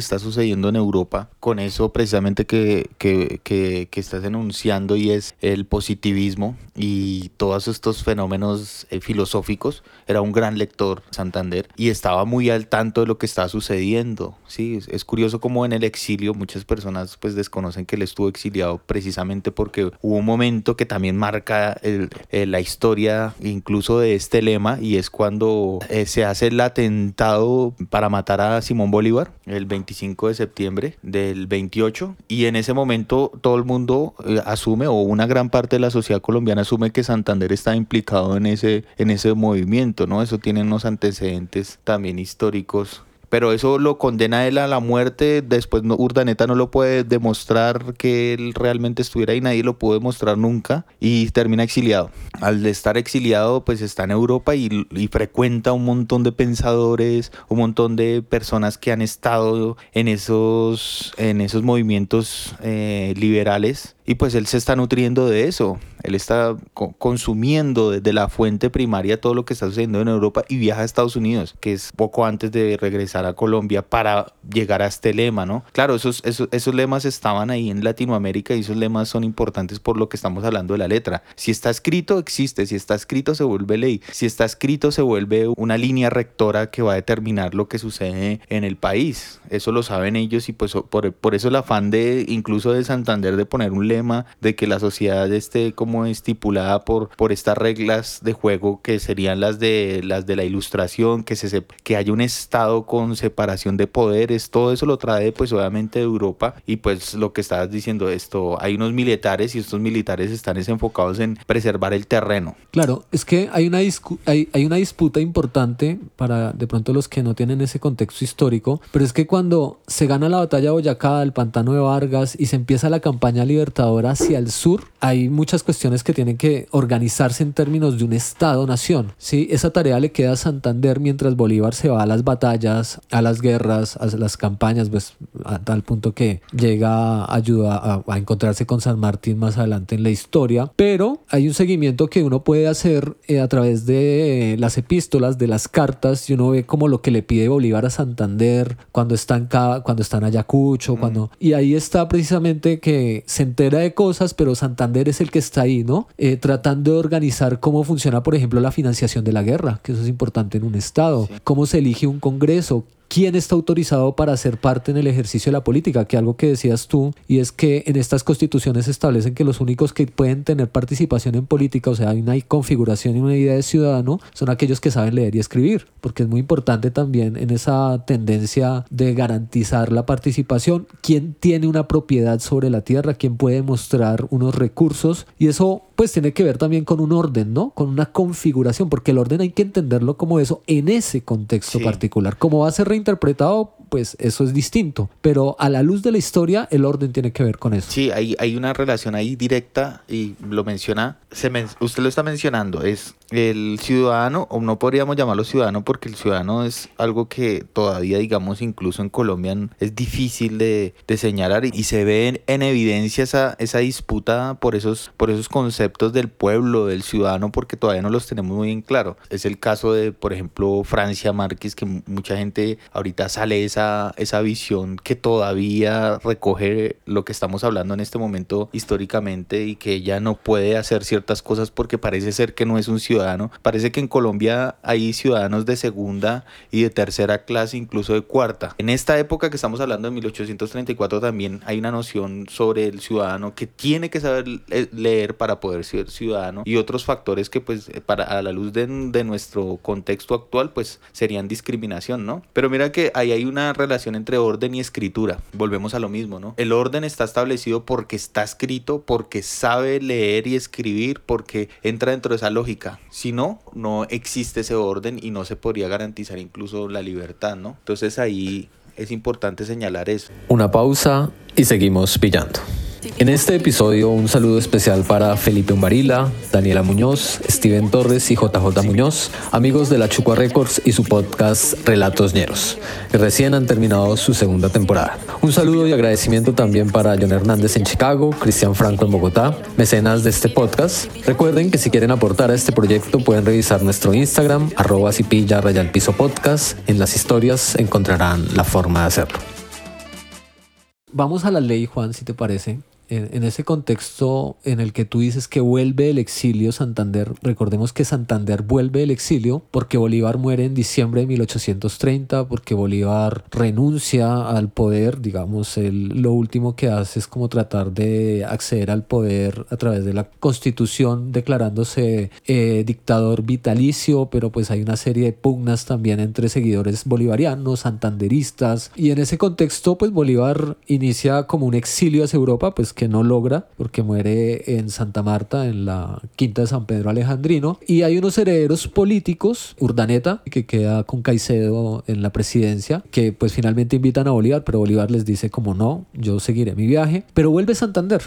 está sucediendo en Europa, con eso precisamente que, que, que, que estás enunciando y es el positivismo y todos estos fenómenos eh, filosóficos. Era un gran lector Santander y estaba muy al tanto de lo que estaba sucediendo. Sí, es, es curioso como en el exilio muchas personas pues desconocen que él estuvo exiliado precisamente porque hubo un momento que también marca el- eh, la historia incluso de este lema y es cuando eh, se hace el atentado para matar a Simón Bolívar el 25 de septiembre del 28 y en ese momento todo el mundo eh, asume o una gran parte de la sociedad colombiana asume que Santander está implicado en ese en ese movimiento, ¿no? Eso tiene unos antecedentes también históricos pero eso lo condena él a la muerte. Después no- Urdaneta no lo puede demostrar que él realmente estuviera ahí, nadie lo pudo demostrar nunca y termina exiliado. Al estar exiliado, pues está en Europa y, y frecuenta un montón de pensadores, un montón de personas que han estado en esos, en esos movimientos eh, liberales y pues él se está nutriendo de eso. Él está co- consumiendo desde la fuente primaria todo lo que está sucediendo en Europa y viaja a Estados Unidos, que es poco antes de regresar a Colombia para llegar a este lema, ¿no? Claro, esos, esos, esos lemas estaban ahí en Latinoamérica y esos lemas son importantes por lo que estamos hablando de la letra. Si está escrito, existe. Si está escrito, se vuelve ley. Si está escrito, se vuelve una línea rectora que va a determinar lo que sucede en el país. Eso lo saben ellos y pues por, por eso el afán de incluso de Santander de poner un lema de que la sociedad esté como estipulada por, por estas reglas de juego que serían las de las de la ilustración, que se que haya un estado con separación de poderes, todo eso lo trae pues obviamente de Europa y pues lo que estabas diciendo esto, hay unos militares y estos militares están es enfocados en preservar el terreno. Claro, es que hay una, hay, hay una disputa importante para de pronto los que no tienen ese contexto histórico, pero es que cuando se gana la batalla de Boyacá, el pantano de Vargas y se empieza la campaña libertadora hacia el sur, hay muchas cuestiones que tienen que organizarse en términos de un Estado-nación. ¿sí? Esa tarea le queda a Santander mientras Bolívar se va a las batallas, a las guerras, a las campañas, pues a tal punto que llega a ayudar a, a encontrarse con San Martín más adelante en la historia, pero hay un seguimiento que uno puede hacer eh, a través de eh, las epístolas, de las cartas, y uno ve como lo que le pide Bolívar a Santander cuando está en, cuando está en Ayacucho, cuando... Y ahí está precisamente que se entera de cosas, pero Santander es el que está ahí, ¿no? Eh, tratando de organizar cómo funciona, por ejemplo, la financiación de la guerra, que eso es importante en un Estado, cómo se elige un Congreso, quién está autorizado para ser parte en el ejercicio de la política, que algo que decías tú, y es que en estas constituciones se establecen que los únicos que pueden tener participación en política, o sea, hay una configuración y una idea de ciudadano, son aquellos que saben leer y escribir, porque es muy importante también en esa tendencia de garantizar la participación, quién tiene una propiedad sobre la tierra, quién puede mostrar unos recursos, y eso pues tiene que ver también con un orden, ¿no? Con una configuración, porque el orden hay que entenderlo como eso en ese contexto Sí. particular. Como va a ser reinterpretado, pues eso es distinto. Pero a la luz de la historia, el orden tiene que ver con eso. Sí, hay, hay una relación ahí directa y lo menciona, se men- usted lo está mencionando, es el ciudadano, o no podríamos llamarlo ciudadano porque el ciudadano es algo que todavía, digamos, incluso en Colombia es difícil de, señalar y, se ve en, en evidencia esa, esa disputa por esos, por esos conceptos del pueblo, del ciudadano, porque todavía no los tenemos muy en claro. Es el caso de, por ejemplo, Francia Márquez, que mucha gente ahorita sale esa, esa visión que todavía recoge lo que estamos hablando en este momento históricamente y que ella no puede hacer ciertas cosas porque parece ser que no es un ciudadano. Parece que en Colombia hay ciudadanos de segunda y de tercera clase, incluso de cuarta. En esta época que estamos hablando de 1834 también hay una noción sobre el ciudadano que tiene que saber le- leer para poder ser ciudadano y otros factores que pues para a la luz de, de nuestro contexto actual pues serían discriminación, ¿no? Pero mira que ahí hay una relación entre orden y escritura. Volvemos a lo mismo, ¿no? El orden está establecido porque está escrito, porque sabe leer y escribir, porque entra dentro de esa lógica. Si no, no existe ese orden y no se podría garantizar incluso la libertad, ¿no? Entonces ahí es importante señalar eso. Una pausa y seguimos pillando. En este episodio un saludo especial para Felipe Umbarila, Daniela Muñoz, Steven Torres y JJ Muñoz, amigos de la Chucua Records y su podcast Relatos Ñeros, que recién han terminado su segunda temporada. Un saludo y agradecimiento también para John Hernández en Chicago, Cristian Franco en Bogotá, mecenas de este podcast. Recuerden que si quieren aportar a este proyecto pueden revisar nuestro Instagram, arroba cipilla piso podcast. En las historias encontrarán la forma de hacerlo. Vamos a la ley, Juan, si te parece en, ese contexto en el que tú dices que vuelve el exilio Santander, recordemos que Santander vuelve el exilio porque Bolívar muere en diciembre de 1830, porque Bolívar renuncia al poder, digamos, él lo último que hace es como tratar de acceder al poder a través de la constitución declarándose eh, dictador vitalicio, pero pues hay una serie de pugnas también entre seguidores bolivarianos, santanderistas, y en ese contexto pues Bolívar inicia como un exilio hacia Europa, pues que no logra porque muere en Santa Marta, en la quinta de San Pedro Alejandrino. Y hay unos herederos políticos, Urdaneta, que queda con Caicedo en la presidencia, que pues finalmente invitan a Bolívar, pero Bolívar les dice como no, yo seguiré mi viaje, pero vuelve Santander.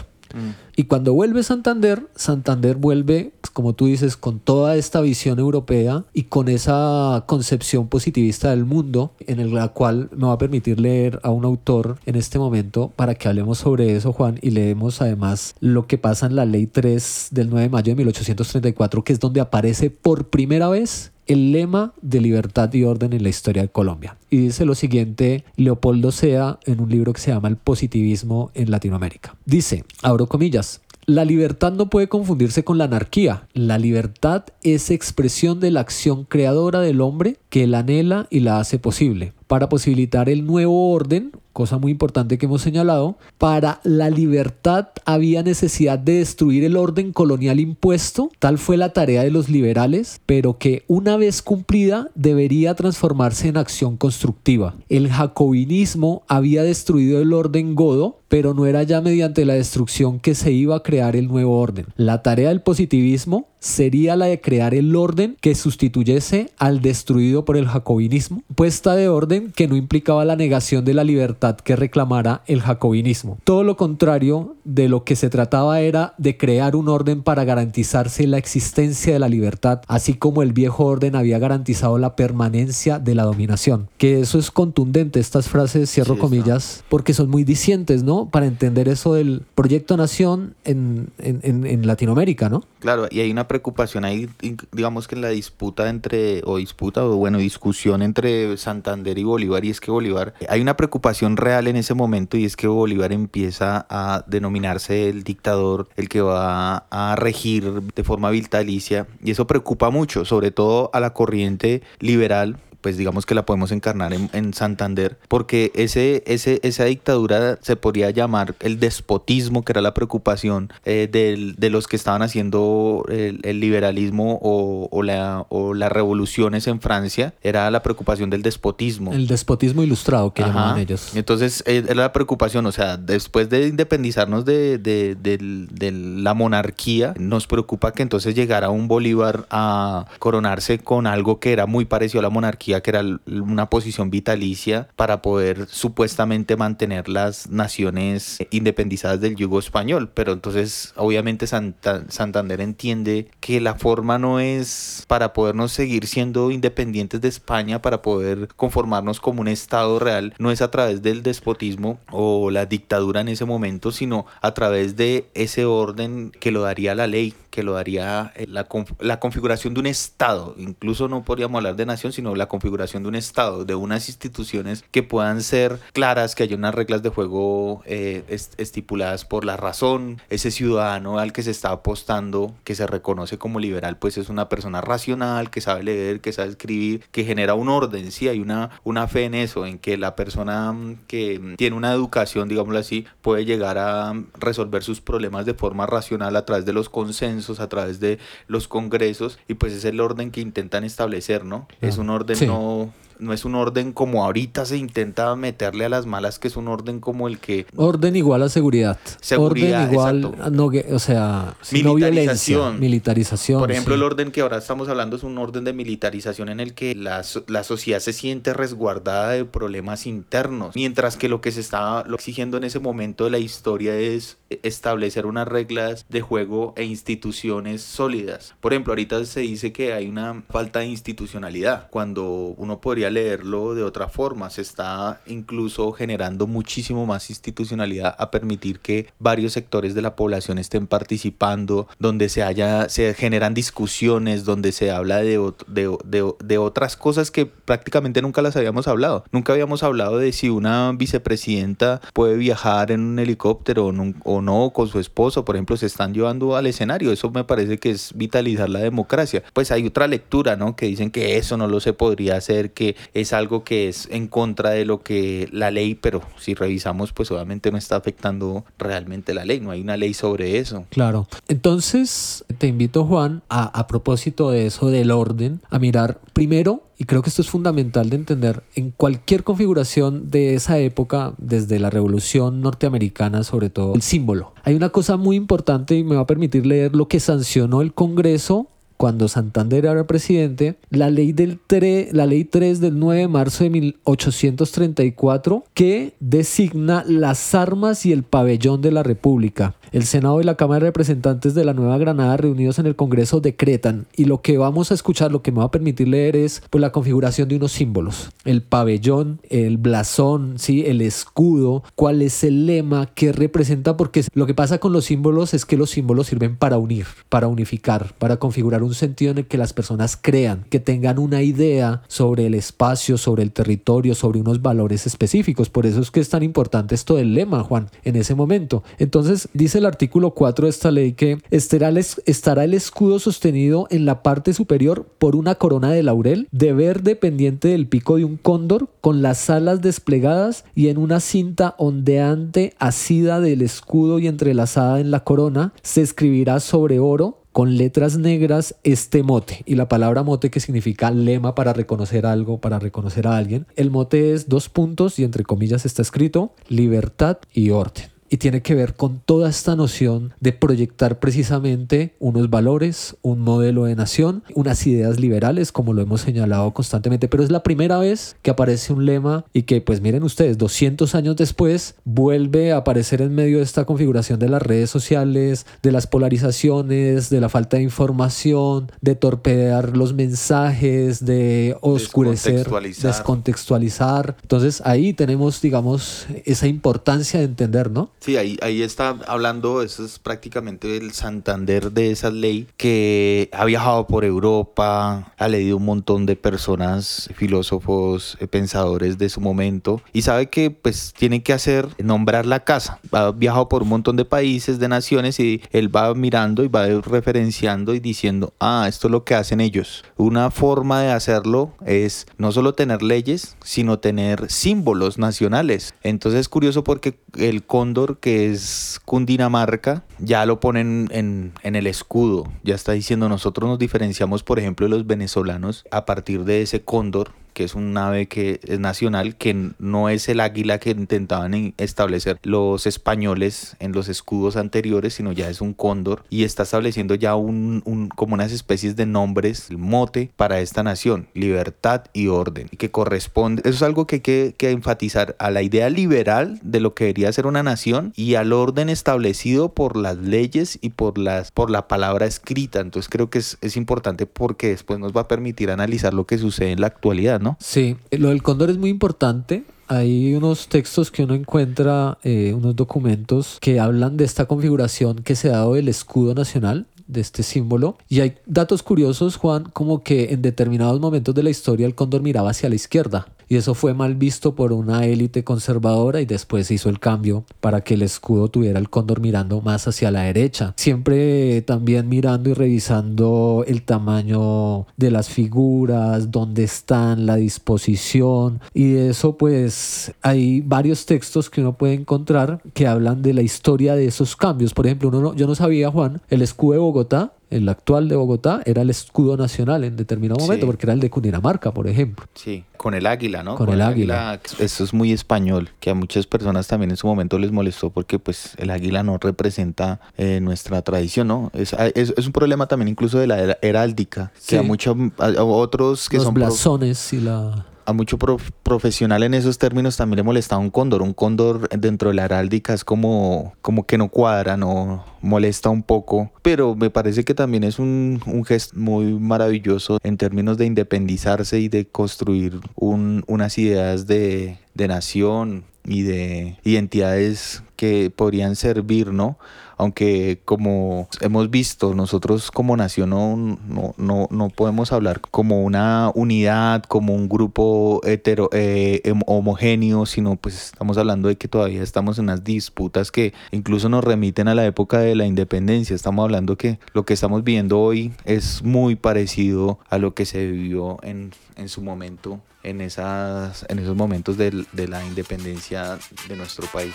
Y cuando vuelve Santander, Santander vuelve, pues, como tú dices, con toda esta visión europea y con esa concepción positivista del mundo, en la cual me va a permitir leer a un autor en este momento para que hablemos sobre eso, Juan, y leemos además lo que pasa en la Ley 3 del 9 de mayo de 1834, que es donde aparece por primera vez el lema de libertad y orden en la historia de Colombia. Y dice lo siguiente Leopoldo Sea en un libro que se llama El positivismo en Latinoamérica. Dice, abro comillas, la libertad no puede confundirse con la anarquía. La libertad es expresión de la acción creadora del hombre que la anhela y la hace posible. Para posibilitar el nuevo orden, cosa muy importante que hemos señalado, para la libertad había necesidad de destruir el orden colonial impuesto, tal fue la tarea de los liberales, pero que una vez cumplida debería transformarse en acción constructiva. El jacobinismo había destruido el orden godo, pero no era ya mediante la destrucción que se iba a crear el nuevo orden. La tarea del positivismo sería la de crear el orden que sustituyese al destruido por el jacobinismo, puesta de orden que no implicaba la negación de la libertad que reclamara el jacobinismo. Todo lo contrario de lo que se trataba era de crear un orden para garantizarse la existencia de la libertad, así como el viejo orden había garantizado la permanencia de la dominación. Que eso es contundente, estas frases, cierro comillas, porque son muy dicientes, ¿no? Para entender eso del proyecto nación en, en, en Latinoamérica, ¿no? Claro, y hay una preocupación ahí, digamos que en la disputa entre, o disputa, o bueno, discusión entre Santander y Bolívar, y es que Bolívar, hay una preocupación real en ese momento, y es que Bolívar empieza a denominarse el dictador, el que va a regir de forma vitalicia, y eso preocupa mucho, sobre todo a la corriente liberal pues digamos que la podemos encarnar en, Santander, porque ese, ese, esa dictadura se podría llamar el despotismo, que era la preocupación eh, de los que estaban haciendo el, liberalismo o, la, o las revoluciones en Francia, era la preocupación del despotismo. El despotismo ilustrado que llamaban ellos. Entonces eh, era la preocupación, o sea, después de independizarnos de, de, de la monarquía, nos preocupa que entonces llegara un Bolívar a coronarse con algo que era muy parecido a la monarquía que era una posición vitalicia para poder supuestamente mantener las naciones independizadas del yugo español. Pero entonces, obviamente, Santander entiende que la forma no es para podernos seguir siendo independientes de España, para poder conformarnos como un Estado real, no es a través del despotismo o la dictadura en ese momento, sino a través de ese orden que lo daría la ley, que lo daría eh, la, la configuración de un Estado. Incluso no podríamos hablar de nación, sino la configuración de un Estado, de unas instituciones que puedan ser claras, que haya unas reglas de juego eh, estipuladas por la razón. Ese ciudadano al que se está apostando, que se reconoce como liberal, pues es una persona racional, que sabe leer, que sabe escribir, que genera un orden. Sí, hay una, una fe en eso, en que la persona mm, que tiene una educación, digámoslo así, puede llegar a resolver sus problemas de forma racional a través de los consensos a través de los congresos y pues es el orden que intentan establecer, ¿no? Es un orden no no es un orden como ahorita se intenta meterle a las malas, que es un orden como el que... Orden igual a seguridad. Seguridad, orden igual, exacto. a no, o sea, no violencia, Militarización. militarización. Por ejemplo, sí. el orden que ahora estamos hablando es un orden de militarización en el que la, la sociedad se siente resguardada de problemas internos, mientras que lo que se está exigiendo en ese momento de la historia es establecer unas reglas de juego e instituciones sólidas. Por ejemplo, ahorita se dice que hay una falta de institucionalidad, cuando uno podría leerlo de otra forma, se está incluso generando muchísimo más institucionalidad a permitir que varios sectores de la población estén participando, donde se haya, se generan discusiones, donde se habla de, de, de- de otras cosas que prácticamente nunca las habíamos hablado. Nunca habíamos hablado de si una vicepresidenta puede viajar en un helicóptero o no, o no con su esposo, por ejemplo, se están llevando al escenario. Eso me parece que es vitalizar la democracia. Pues hay otra lectura, ¿no? Que dicen que eso no lo se podría hacer, que es algo que es en contra de lo que la ley, pero si revisamos, pues obviamente no está afectando realmente la ley, no hay una ley sobre eso. Claro. Entonces, te invito, Juan, a, a propósito de eso del orden, a mirar primero, y creo que esto es fundamental de entender, en cualquier configuración de esa época, desde la Revolución Norteamericana, sobre todo, el símbolo. Hay una cosa muy importante y me va a permitir leer lo que sancionó el Congreso cuando Santander era presidente, la ley, del tre- la ley 3 del 9 de marzo de 1834 que designa las armas y el pabellón de la República. El Senado y la Cámara de Representantes de la Nueva Granada reunidos en el Congreso decretan y lo que vamos a escuchar, lo que me va a permitir leer es pues, la configuración de unos símbolos. El pabellón, el blasón, ¿sí? el escudo, cuál es el lema, qué representa, porque lo que pasa con los símbolos es que los símbolos sirven para unir, para unificar, para configurar un sentido en el que las personas crean, que tengan una idea sobre el espacio, sobre el territorio, sobre unos valores específicos. Por eso es que es tan importante esto del lema, Juan, en ese momento. Entonces, dice el artículo 4 de esta ley que estará el escudo sostenido en la parte superior por una corona de laurel de verde pendiente del pico de un cóndor con las alas desplegadas y en una cinta ondeante asida del escudo y entrelazada en la corona se escribirá sobre oro con letras negras este mote y la palabra mote que significa lema para reconocer algo, para reconocer a alguien. El mote es dos puntos y entre comillas está escrito libertad y orden. Y tiene que ver con toda esta noción de proyectar precisamente unos valores, un modelo de nación, unas ideas liberales, como lo hemos señalado constantemente. Pero es la primera vez que aparece un lema y que, pues miren ustedes, 200 años después vuelve a aparecer en medio de esta configuración de las redes sociales, de las polarizaciones, de la falta de información, de torpedear los mensajes, de oscurecer, Descontextualizar. descontextualizar. Entonces ahí tenemos, digamos, esa importancia de entender, ¿no? Sí, ahí, ahí está hablando, eso es prácticamente el Santander de esa ley que ha viajado por Europa, ha leído un montón de personas, filósofos, eh, pensadores de su momento y sabe que pues tiene que hacer, nombrar la casa. Ha viajado por un montón de países, de naciones y él va mirando y va referenciando y diciendo, ah, esto es lo que hacen ellos. Una forma de hacerlo es no solo tener leyes, sino tener símbolos nacionales. Entonces es curioso porque el cóndor, que es Cundinamarca, ya lo ponen en, en el escudo. Ya está diciendo, nosotros nos diferenciamos, por ejemplo, de los venezolanos a partir de ese cóndor que es un ave que es nacional, que no es el águila que intentaban en- establecer los españoles en los escudos anteriores, sino ya es un cóndor y está estableciendo ya un, un- como unas especies de nombres, el mote para esta nación, libertad y orden, y que corresponde, eso es algo que hay que, que enfatizar a la idea liberal de lo que debería ser una nación y al orden establecido por las leyes y por, las, por la palabra escrita. Entonces creo que es, es importante porque después nos va a permitir analizar lo que sucede en la actualidad, ¿no? Sí, lo del cóndor es muy importante. Hay unos textos que uno encuentra, eh, unos documentos que hablan de esta configuración que se ha dado del escudo nacional, de este símbolo. Y hay datos curiosos, Juan, como que en determinados momentos de la historia el cóndor miraba hacia la izquierda. Y eso fue mal visto por una élite conservadora y después se hizo el cambio para que el escudo tuviera el cóndor mirando más hacia la derecha. Siempre también mirando y revisando el tamaño de las figuras, dónde están, la disposición. Y de eso pues hay varios textos que uno puede encontrar que hablan de la historia de esos cambios. Por ejemplo, uno no- yo no sabía, Juan, el escudo de Bogotá el actual de Bogotá, era el escudo nacional en determinado momento, porque era el de Cundinamarca, por ejemplo. Sí, con el águila, ¿no? Con, el, águila. Eso es muy español, que a muchas personas también en su momento les molestó porque pues el águila no representa eh, nuestra tradición, ¿no? Es, es, un problema también incluso de la heráldica, que a muchos otros que Los son... blasones y la a mucho profesional en esos términos también le molestaba un cóndor. Un cóndor dentro de la heráldica es como, como que no cuadra, no molesta un poco. Pero me parece que también es un, un gesto muy maravilloso en términos de independizarse y de construir un, unas ideas de, de nación y de identidades que podrían servir, ¿no? aunque como hemos visto, nosotros como nación no, no, no, podemos hablar como una unidad, como un grupo hetero, eh, homogéneo, sino pues estamos hablando de que todavía estamos en unas disputas que incluso nos remiten a la época de la independencia. Estamos hablando que lo que estamos viendo hoy es muy parecido a lo que se vivió en, en su momento, en, esas, en esos momentos de, de la independencia de nuestro país.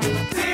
Take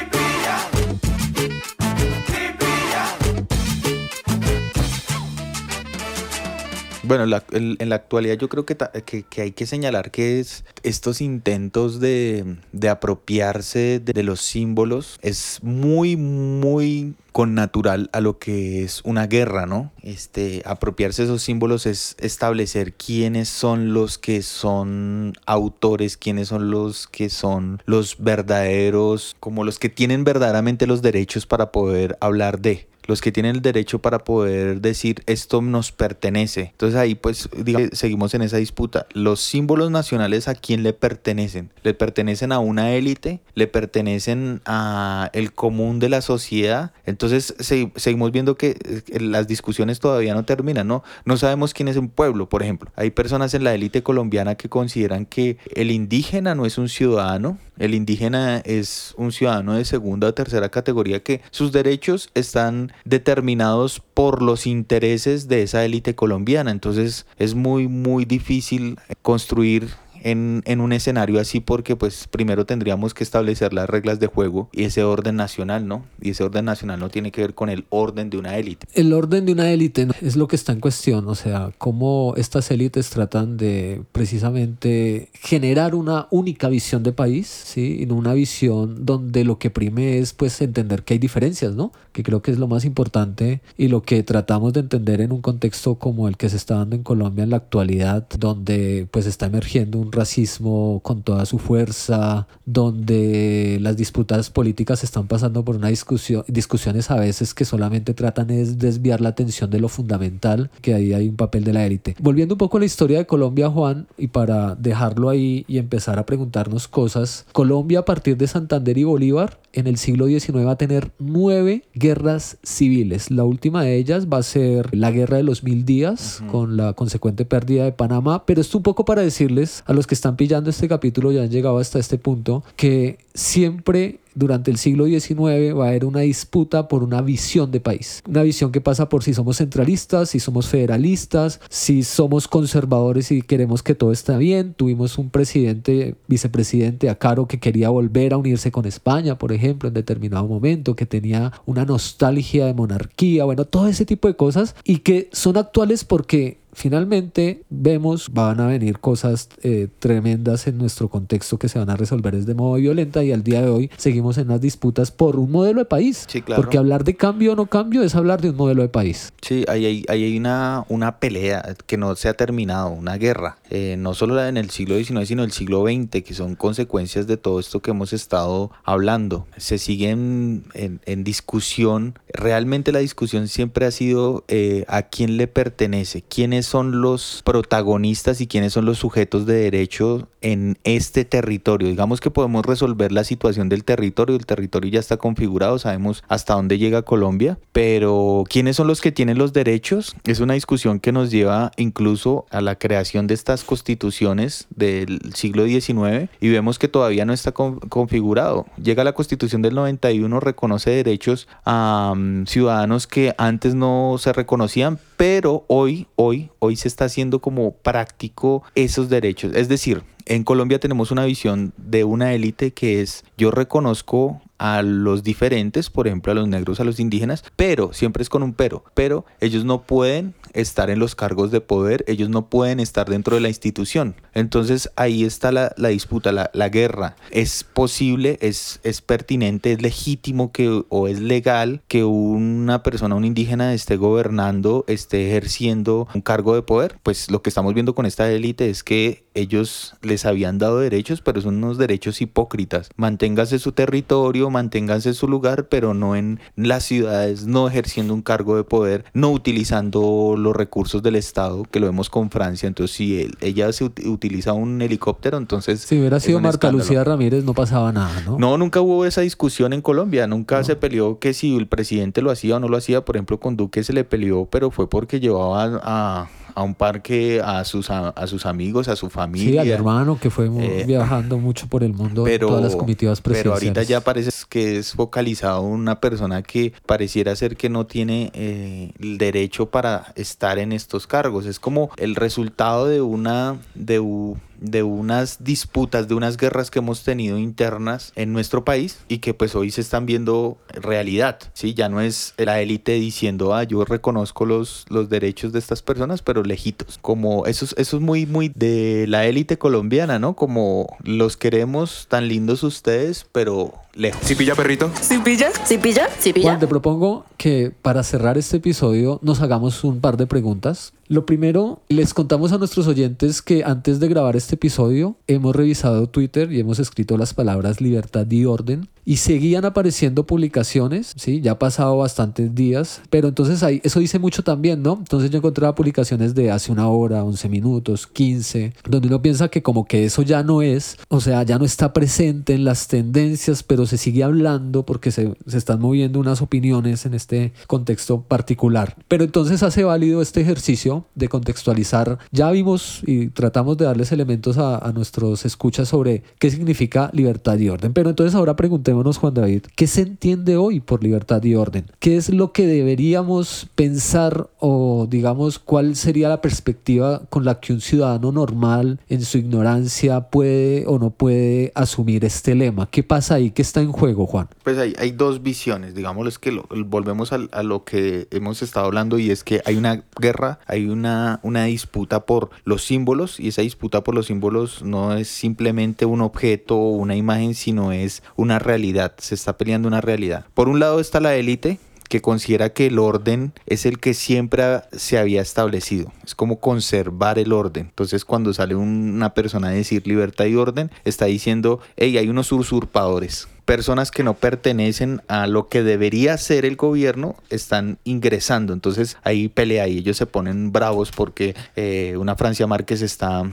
Bueno, en la actualidad yo creo que, que, hay que señalar que es estos intentos de, apropiarse de, los símbolos es muy, muy con natural a lo que es una guerra, ¿no? Este, apropiarse de esos símbolos es establecer quiénes son los que son autores, quiénes son los que son los verdaderos, como los que tienen verdaderamente los derechos para poder hablar de los que tienen el derecho para poder decir esto nos pertenece. Entonces ahí pues seguimos en esa disputa. Los símbolos nacionales a quién le pertenecen? ¿Le pertenecen a una élite? ¿Le pertenecen a el común de la sociedad? Entonces seguimos viendo que eh, las discusiones todavía no terminan, ¿no? No sabemos quién es un pueblo, por ejemplo. Hay personas en la élite colombiana que consideran que el indígena no es un ciudadano, el indígena es un ciudadano de segunda o tercera categoría que sus derechos están determinados por los intereses de esa élite colombiana. Entonces es muy, muy difícil construir en, en, un escenario así porque pues primero tendríamos que establecer las reglas de juego y ese orden nacional, ¿no? Y ese orden nacional no tiene que ver con el orden de una élite. El orden de una élite es lo que está en cuestión, o sea, cómo estas élites tratan de precisamente generar una única visión de país, ¿sí? Y una visión donde lo que prime es pues entender que hay diferencias, ¿no? Que creo que es lo más importante y lo que tratamos de entender en un contexto como el que se está dando en Colombia en la actualidad, donde pues está emergiendo un racismo con toda su fuerza, donde las disputas políticas están pasando por una discusión, discusiones a veces que solamente tratan de desviar la atención de lo fundamental, que ahí hay un papel de la élite. Volviendo un poco a la historia de Colombia, Juan, y para dejarlo ahí y empezar a preguntarnos cosas, Colombia a partir de Santander y Bolívar en el siglo XIX va a tener nueve guerras civiles. La última de ellas va a ser la Guerra de los Mil Días, con la consecuente pérdida de Panamá, pero esto un poco para decirles a los que están pillando este capítulo ya han llegado hasta este punto, que siempre durante el siglo XIX va a haber una disputa por una visión de país. Una visión que pasa por si somos centralistas, si somos federalistas, si somos conservadores y queremos que todo esté bien. Tuvimos un presidente, vicepresidente Acaro, que quería volver a unirse con España, por ejemplo, en determinado momento, que tenía una nostalgia de monarquía, bueno, todo ese tipo de cosas y que son actuales porque finalmente vemos van a venir cosas eh, tremendas en nuestro contexto que se van a resolver de modo violenta y al día de hoy seguimos en las disputas por un modelo de país. Sí, claro. Porque hablar de cambio o no cambio es hablar de un modelo de país. Sí, ahí hay, hay una, una pelea que no se ha terminado, una guerra, eh, no solo en el siglo XIX, sino el siglo XX, que son consecuencias de todo esto que hemos estado hablando. Se siguen en, en discusión, realmente la discusión siempre ha sido eh, a quién le pertenece, quién es son los protagonistas y quiénes son los sujetos de derecho en este territorio. Digamos que podemos resolver la situación del territorio, el territorio ya está configurado, sabemos hasta dónde llega Colombia, pero quiénes son los que tienen los derechos es una discusión que nos lleva incluso a la creación de estas constituciones del siglo XIX y vemos que todavía no está configurado. Llega la constitución del 91, reconoce derechos a mm, ciudadanos que antes no se reconocían, pero hoy, hoy, hoy se está haciendo como práctico esos derechos. Es decir, en Colombia tenemos una visión de una élite que es yo reconozco a los diferentes, por ejemplo a los negros, a los indígenas, pero siempre es con un pero, pero ellos no pueden estar en los cargos de poder, ellos no pueden estar dentro de la institución. Entonces ahí está la, disputa, la, la, guerra. Es posible, es, es pertinente, es legítimo que, o es legal que una persona, un indígena esté gobernando, esté ejerciendo un cargo de poder. Pues lo que estamos viendo con esta élite es que ellos les habían dado derechos, pero son unos derechos hipócritas. Manténgase su territorio, manténganse su lugar, pero no en las ciudades, no ejerciendo un cargo de poder, no utilizando los recursos del Estado, que lo vemos con Francia. Entonces, si ella se utiliza un helicóptero, entonces... Si hubiera sido Marta Lucía Ramírez, no pasaba nada, ¿no? No, nunca hubo esa discusión en Colombia. Nunca se peleó que si el presidente lo hacía o no lo hacía. Por ejemplo, con Duque se le peleó, pero fue porque llevaba a a un parque a sus, a, sus amigos, a su familia. Sí, al hermano que fue eh, viajando mucho por el mundo pero, todas las comitivas presidenciales. Pero ahorita ya parece que es focalizado una persona que pareciera ser que no tiene eh, el derecho para estar en estos cargos. Es como el resultado de una de, de unas disputas, de unas guerras que hemos tenido internas en nuestro país y que pues hoy se están viendo realidad, ¿sí? Ya no es la élite diciendo, ah, yo reconozco los, los derechos de estas personas, pero lejitos. Como eso, eso es muy, muy de la élite colombiana, ¿no? Como los queremos tan lindos ustedes, pero lejos. ¿Sí pilla, perrito? ¿Sí pilla? ¿Sí pilla? ¿Sí pilla? Juan, te propongo que para cerrar este episodio nos hagamos un par de preguntas. Lo primero, les contamos a nuestros oyentes que antes de grabar este episodio hemos revisado Twitter y hemos escrito las palabras libertad y orden y seguían apareciendo publicaciones, ¿sí? Ya ha pasado bastantes días, pero entonces ahí, eso dice mucho también, ¿no? Entonces yo encontraba publicaciones de hace una hora, 11 minutos, 15, donde uno piensa que como que eso ya no es, o sea, ya no está presente en las tendencias, pero se sigue hablando porque se, se están moviendo unas opiniones en este contexto particular. Pero entonces hace válido este ejercicio de contextualizar. Ya vimos y tratamos de darles elementos a, a nuestros escuchas sobre qué significa libertad y orden. Pero entonces ahora preguntémonos, Juan David, ¿qué se entiende hoy por libertad y orden? ¿Qué es lo que deberíamos pensar o digamos cuál sería la perspectiva con la que un ciudadano normal en su ignorancia puede o no puede asumir este lema? ¿Qué pasa ahí? ¿Qué está en juego, Juan? Pues hay, hay dos visiones, digamos, es que volvemos a, a, lo que hemos estado hablando y es que hay una guerra, hay una, una disputa por los símbolos y esa disputa por los símbolos no es simplemente un objeto o una imagen, sino es una realidad, se está peleando una realidad. Por un lado está la élite, que considera que el orden es el que siempre se había establecido. Es como conservar el orden. Entonces cuando sale una persona a decir libertad y orden, está diciendo, hey, hay unos usurpadores. Personas que no pertenecen a lo que debería ser el gobierno están ingresando. Entonces ahí pelea y ellos se ponen bravos porque eh, una Francia Márquez está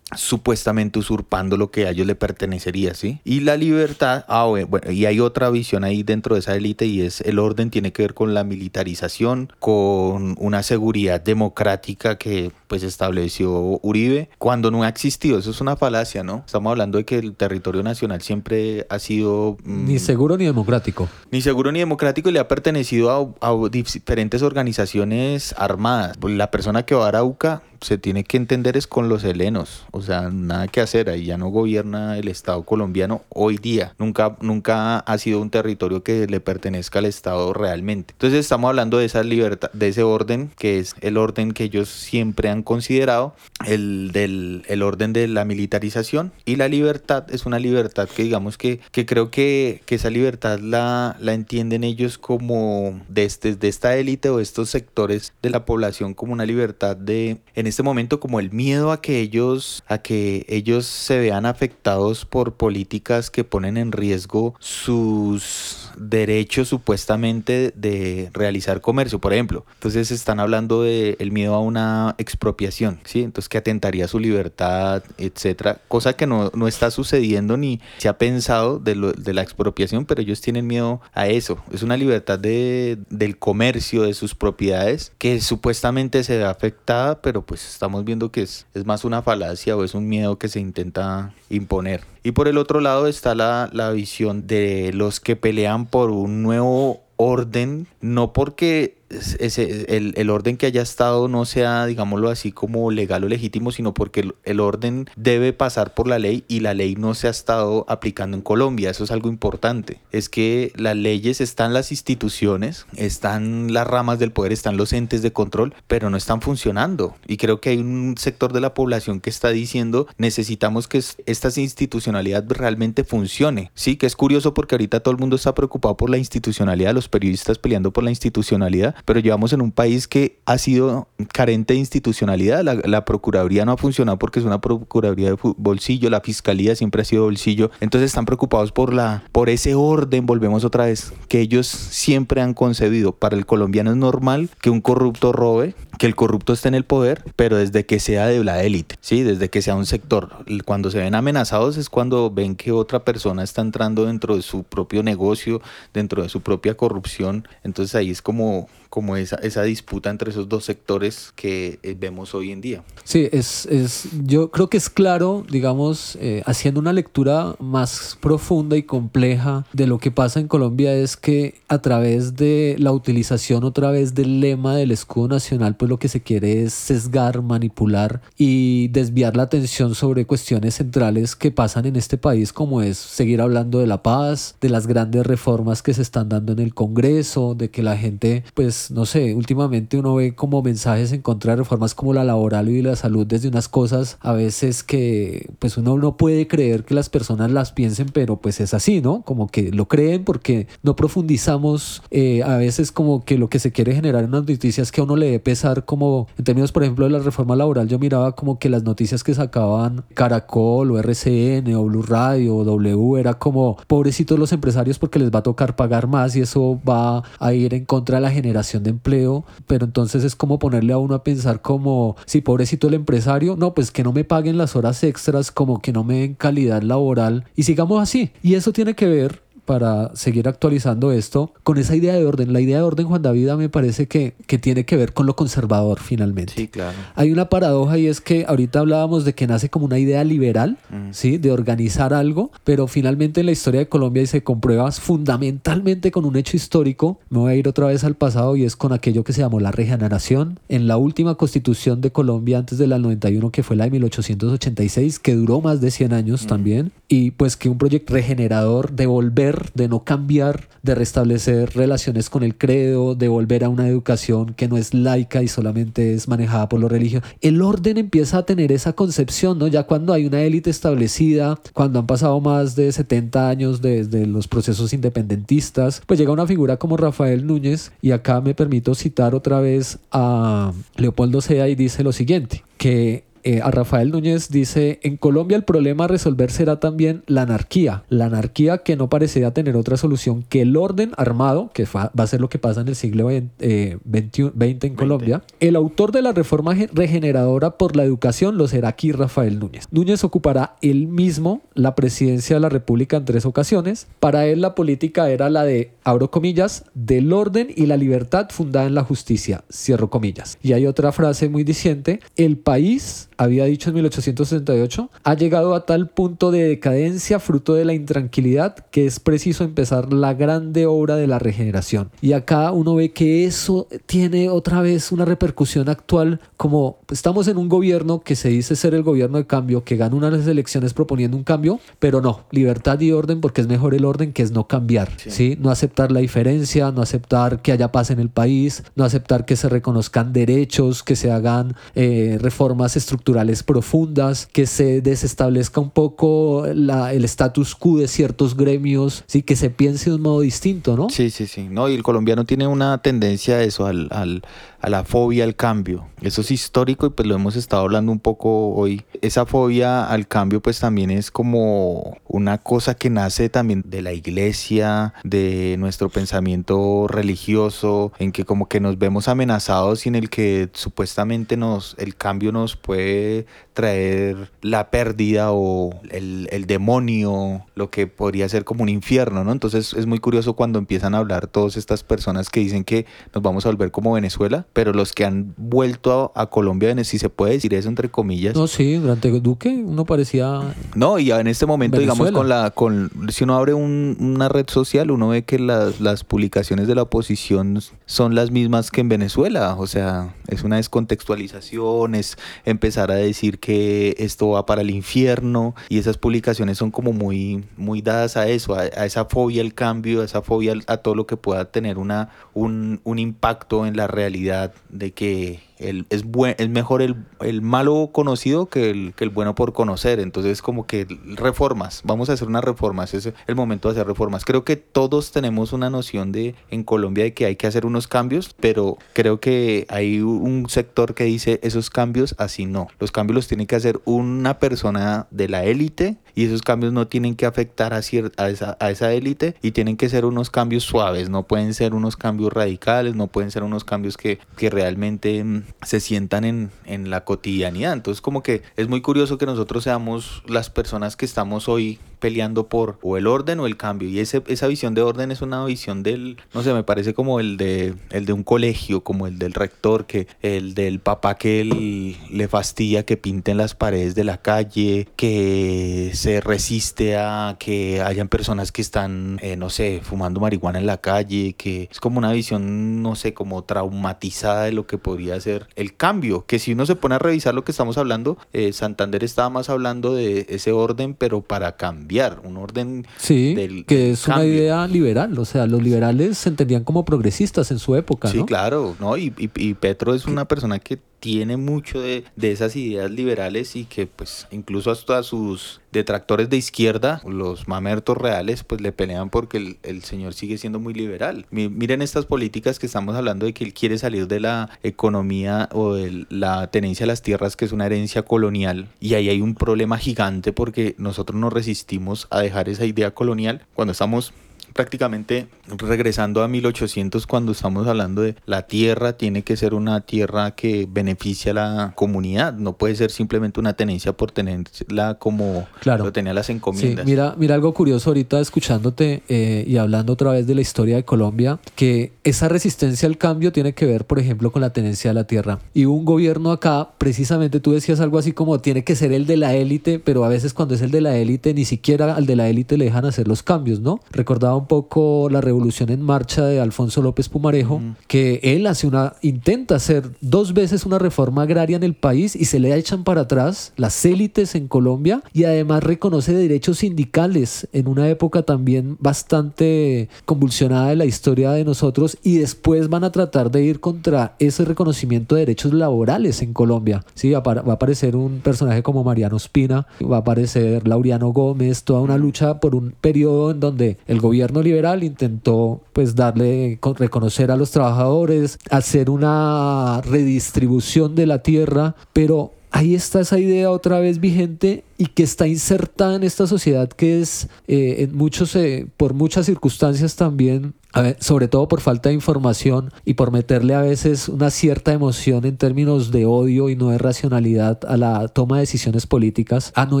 supuestamente usurpando lo que a ellos le pertenecería, ¿sí? Y la libertad, ah, bueno, y hay otra visión ahí dentro de esa élite y es el orden tiene que ver con la militarización, con una seguridad democrática que pues estableció Uribe cuando no ha existido, eso es una falacia, ¿no? Estamos hablando de que el territorio nacional siempre ha sido... Mm, ni seguro ni democrático. Ni seguro ni democrático y le ha pertenecido a, a diferentes organizaciones armadas. La persona que va a Arauca se tiene que entender es con los helenos, o sea, nada que hacer, ahí ya no gobierna el Estado colombiano hoy día, nunca, nunca ha sido un territorio que le pertenezca al Estado realmente. Entonces estamos hablando de esa libertad, de ese orden que es el orden que ellos siempre han considerado, el del el orden de la militarización y la libertad es una libertad que digamos que, que creo que, que esa libertad la, la entienden ellos como desde de esta élite o estos sectores de la población como una libertad de este momento como el miedo a que ellos a que ellos se vean afectados por políticas que ponen en riesgo sus derechos supuestamente de realizar comercio, por ejemplo. Entonces están hablando de el miedo a una expropiación, ¿sí? Entonces que atentaría a su libertad, etcétera, cosa que no, no está sucediendo ni se ha pensado de, lo, de la expropiación, pero ellos tienen miedo a eso. Es una libertad de, del comercio, de sus propiedades, que supuestamente se ve afectada, pero pues pues, estamos viendo que es, es más una falacia o es un miedo que se intenta imponer. Y por el otro lado está la, la visión de los que pelean por un nuevo orden, no porque ese, el, el, orden que haya estado no sea, digámoslo así, como legal o legítimo, sino porque el, el, orden debe pasar por la ley y la ley no se ha estado aplicando en Colombia. Eso es algo importante. Es que las leyes están las instituciones, están las ramas del poder, están los entes de control, pero no están funcionando. Y creo que hay un sector de la población que está diciendo necesitamos que esta institucionalidad realmente funcione. Sí, que es curioso porque ahorita todo el mundo está preocupado por la institucionalidad, los periodistas peleando por la institucionalidad, pero llevamos en un país que ha sido carente de institucionalidad. La, la Procuraduría no ha funcionado porque es una Procuraduría de bolsillo, la Fiscalía siempre ha sido bolsillo. Entonces están preocupados por, la, por ese orden, volvemos otra vez, que ellos siempre han concebido. Para el colombiano es normal que un corrupto robe, que el corrupto esté en el poder, pero desde que sea de la élite, ¿sí? desde que sea un sector. Cuando se ven amenazados es cuando ven que otra persona está entrando dentro de su propio negocio, dentro de su propia corrupción. Entonces ahí es como como esa, esa disputa entre esos dos sectores que eh, vemos hoy en día. Sí, es, es, yo creo que es claro, digamos, eh, haciendo una lectura más profunda y compleja de lo que pasa en Colombia es que a través de la utilización otra vez del lema del escudo nacional, pues lo que se quiere es sesgar, manipular y desviar la atención sobre cuestiones centrales que pasan en este país, como es seguir hablando de la paz, de las grandes reformas que se están dando en el Congreso, de que la gente pues no sé, últimamente uno ve como mensajes en contra de reformas como la laboral y la salud desde unas cosas a veces que pues uno no puede creer que las personas las piensen, pero pues es así, ¿no? Como que lo creen porque no profundizamos eh, a veces como que lo que se quiere generar en las noticias que a uno le debe pesar como en términos por ejemplo de la reforma laboral yo miraba como que las noticias que sacaban Caracol o RCN o Blue Radio o W era como pobrecitos los empresarios porque les va a tocar pagar más y eso va a ir en contra de la generación de empleo, pero entonces es como ponerle a uno a pensar como, si pobrecito el empresario, no, pues que no me paguen las horas extras, como que no me den calidad laboral y sigamos así. Y eso tiene que ver para seguir actualizando esto, con esa idea de orden. La idea de orden, Juan David, me parece que, que tiene que ver con lo conservador finalmente. Sí, claro. Hay una paradoja y es que ahorita hablábamos de que nace como una idea liberal, ¿sí? De organizar algo, pero finalmente en la historia de Colombia y se comprueba fundamentalmente con un hecho histórico. Me voy a ir otra vez al pasado y es con aquello que se llamó la regeneración. En la última constitución de Colombia antes de la 91, que fue la de 1886, que duró más de 100 años también, y pues que un proyecto regenerador de volver de no cambiar, de restablecer relaciones con el credo, de volver a una educación que no es laica y solamente es manejada por lo religioso. El orden empieza a tener esa concepción, ¿no? Ya cuando hay una élite establecida, cuando han pasado más de 70 años desde los procesos independentistas, pues llega una figura como Rafael Núñez y acá me permito citar otra vez a Leopoldo Sea y dice lo siguiente, que eh, a Rafael Núñez dice, en Colombia el problema a resolver será también la anarquía, la anarquía que no parecería tener otra solución que el orden armado, que va a ser lo que pasa en el siglo XX, eh, en Colombia. El autor de la reforma regeneradora por la educación lo será aquí Rafael Núñez. Núñez ocupará él mismo la presidencia de la República en tres ocasiones. Para él la política era la de, abro comillas, del orden y la libertad fundada en la justicia, cierro comillas. Y hay otra frase muy diciente, el país había dicho en 1868, ha llegado a tal punto de decadencia fruto de la intranquilidad que es preciso empezar la grande obra de la regeneración. Y acá uno ve que eso tiene otra vez una repercusión actual, como estamos en un gobierno que se dice ser el gobierno de cambio, que gana unas elecciones proponiendo un cambio, pero no, libertad y orden porque es mejor el orden que es no cambiar, sí. No aceptar la diferencia, no aceptar que haya paz en el país, no aceptar que se reconozcan derechos, que se hagan eh, reformas estructurales profundas, que se desestablezca un poco la, el status quo de ciertos gremios, sí, que se piense de un modo distinto, ¿no? Sí, sí, sí. No, y el colombiano tiene una tendencia a eso, al, al, a la fobia al cambio. Eso es histórico y pues lo hemos estado hablando un poco hoy. Esa fobia al cambio pues también es como una cosa que nace también de la iglesia, de nuestro pensamiento religioso, en que como que nos vemos amenazados y en el que supuestamente nos, el cambio nos puede puede traer la pérdida o el, el demonio, lo que podría ser como un infierno, ¿no? Entonces es muy curioso cuando empiezan a hablar todas estas personas que dicen que nos vamos a volver como Venezuela, pero los que han vuelto a, a Colombia, si se puede decir eso entre comillas. No, sí, durante Duque uno parecía... No, y en este momento, digamos, con la, con, si uno abre un- una red social, uno ve que las, las publicaciones de la oposición son las mismas que en Venezuela. O sea, es una descontextualización, es empezar a decir que esto va para el infierno, y esas publicaciones son como muy, muy dadas a eso, a, a esa fobia al cambio, a esa fobia a todo lo que pueda tener una, un, un impacto en la realidad de que el, es, buen, es mejor el, el malo conocido que el, que el bueno por conocer. Entonces, como que reformas, vamos a hacer unas reformas, es el momento de hacer reformas. Creo que todos tenemos una noción de en Colombia de que hay que hacer unos cambios, pero creo que hay un sector que dice esos cambios así no. Los cambios los tiene que hacer una persona de la élite y esos cambios no tienen que afectar a, cier- a esa, a esa élite y tienen que ser unos cambios suaves, no pueden ser unos cambios radicales, no pueden ser unos cambios que, que realmente mm, se sientan en, en la cotidianidad. Entonces como que es muy curioso que nosotros seamos las personas que estamos hoy peleando por o el orden o el cambio. Y ese, esa visión de orden es una visión del no sé me parece como el de el de un colegio como el del rector que el del papá que él le fastidia que pinten las paredes de la calle que se resiste a que hayan personas que están eh, no sé fumando marihuana en la calle que es como una visión no sé como traumatizada de lo que podría ser el cambio. Que si uno se pone a revisar lo que estamos hablando eh, Santander estaba más hablando de ese orden pero para cambiar un orden Sí, del- que es una idea liberal. O sea, los liberales se entendían como progresistas en su época, Sí, ¿no? claro, ¿no? Y, y- y Petro es una persona que tiene mucho de, de esas ideas liberales y que pues incluso hasta sus detractores de izquierda, los mamertos reales, pues le pelean porque el, el señor sigue siendo muy liberal. Mi- Miren estas políticas que estamos hablando de que él quiere salir de la economía o de la tenencia de las tierras, que es una herencia colonial, y ahí hay un problema gigante porque nosotros nos resistimos a dejar esa idea colonial cuando estamos prácticamente regresando a 1800 cuando estamos hablando de la tierra tiene que ser una tierra que beneficie a la comunidad, no puede ser simplemente una tenencia por tenerla como Claro. lo tenía las Sí, encomiendas. mira, mira algo curioso ahorita escuchándote eh, y hablando otra vez de la historia de Colombia, que esa resistencia al cambio tiene que ver, por ejemplo, con la tenencia de la tierra. Y un gobierno acá, precisamente tú decías algo así como tiene que ser el de la élite, pero a veces cuando es el de la élite, ni siquiera al de la élite le dejan hacer los cambios, ¿no? Recordaba un poco la revolución en marcha de Alfonso López Pumarejo, que él hace una, intenta hacer dos veces una reforma agraria en el país y se le echan para atrás las élites en Colombia y además reconoce derechos sindicales en una época también bastante convulsionada de la historia de nosotros y después van a tratar de ir contra ese reconocimiento de derechos laborales en Colombia. Sí, va a, par- va a aparecer un personaje como Mariano Espina, va a aparecer Laureano Gómez, toda una lucha por un periodo en donde el gobierno liberal intentó pues darle, con- reconocer a los trabajadores, hacer una redistribución de la tierra, pero ahí está esa idea otra vez vigente y que está insertada en esta sociedad que es eh, en muchos eh, por muchas circunstancias también a ver, sobre todo por falta de información y por meterle a veces una cierta emoción en términos de odio y no de racionalidad a la toma de decisiones políticas, a no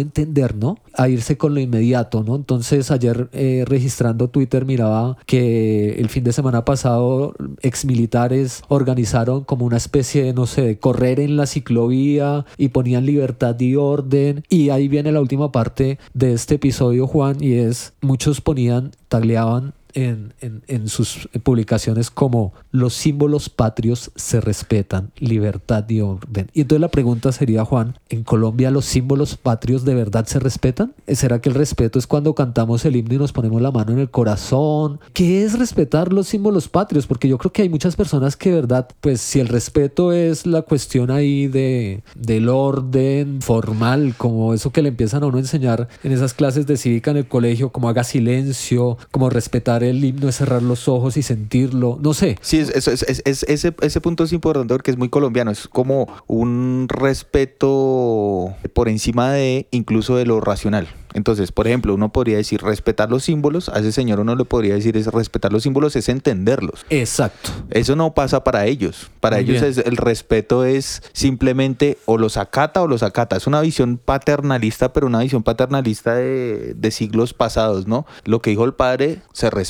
entender, ¿no? A irse con lo inmediato, ¿no? Entonces ayer eh, registrando Twitter miraba que el fin de semana pasado exmilitares organizaron como una especie de, no sé, de correr en la ciclovía y ponían libertad y orden y ahí viene la última parte de este episodio, Juan, y es muchos ponían, tagleaban en, en- en sus publicaciones como los símbolos patrios se respetan, libertad y orden. Y entonces la pregunta sería, Juan, ¿en Colombia los símbolos patrios de verdad se respetan? ¿Será que el respeto es cuando cantamos el himno y nos ponemos la mano en el corazón? ¿Qué es respetar los símbolos patrios? Porque yo creo que hay muchas personas que, verdad, pues si el respeto es la cuestión ahí de, del orden formal, como eso que le empiezan a uno enseñar en esas clases de cívica en el colegio, como haga silencio, como respetar cantar el himno es cerrar los ojos y sentirlo, no sé. Sí, es, es- es- es- ese, ese punto es importante porque es muy colombiano, es como un respeto por encima de incluso de lo racional. Entonces, por ejemplo, uno podría decir respetar los símbolos, a ese señor uno le podría decir es respetar los símbolos es entenderlos. Exacto. Eso no pasa para ellos. Para Muy ellos es- el respeto es simplemente o los acata o los acata. Es una visión paternalista, pero una visión paternalista de, de siglos pasados, ¿no? Lo que dijo el padre se respeta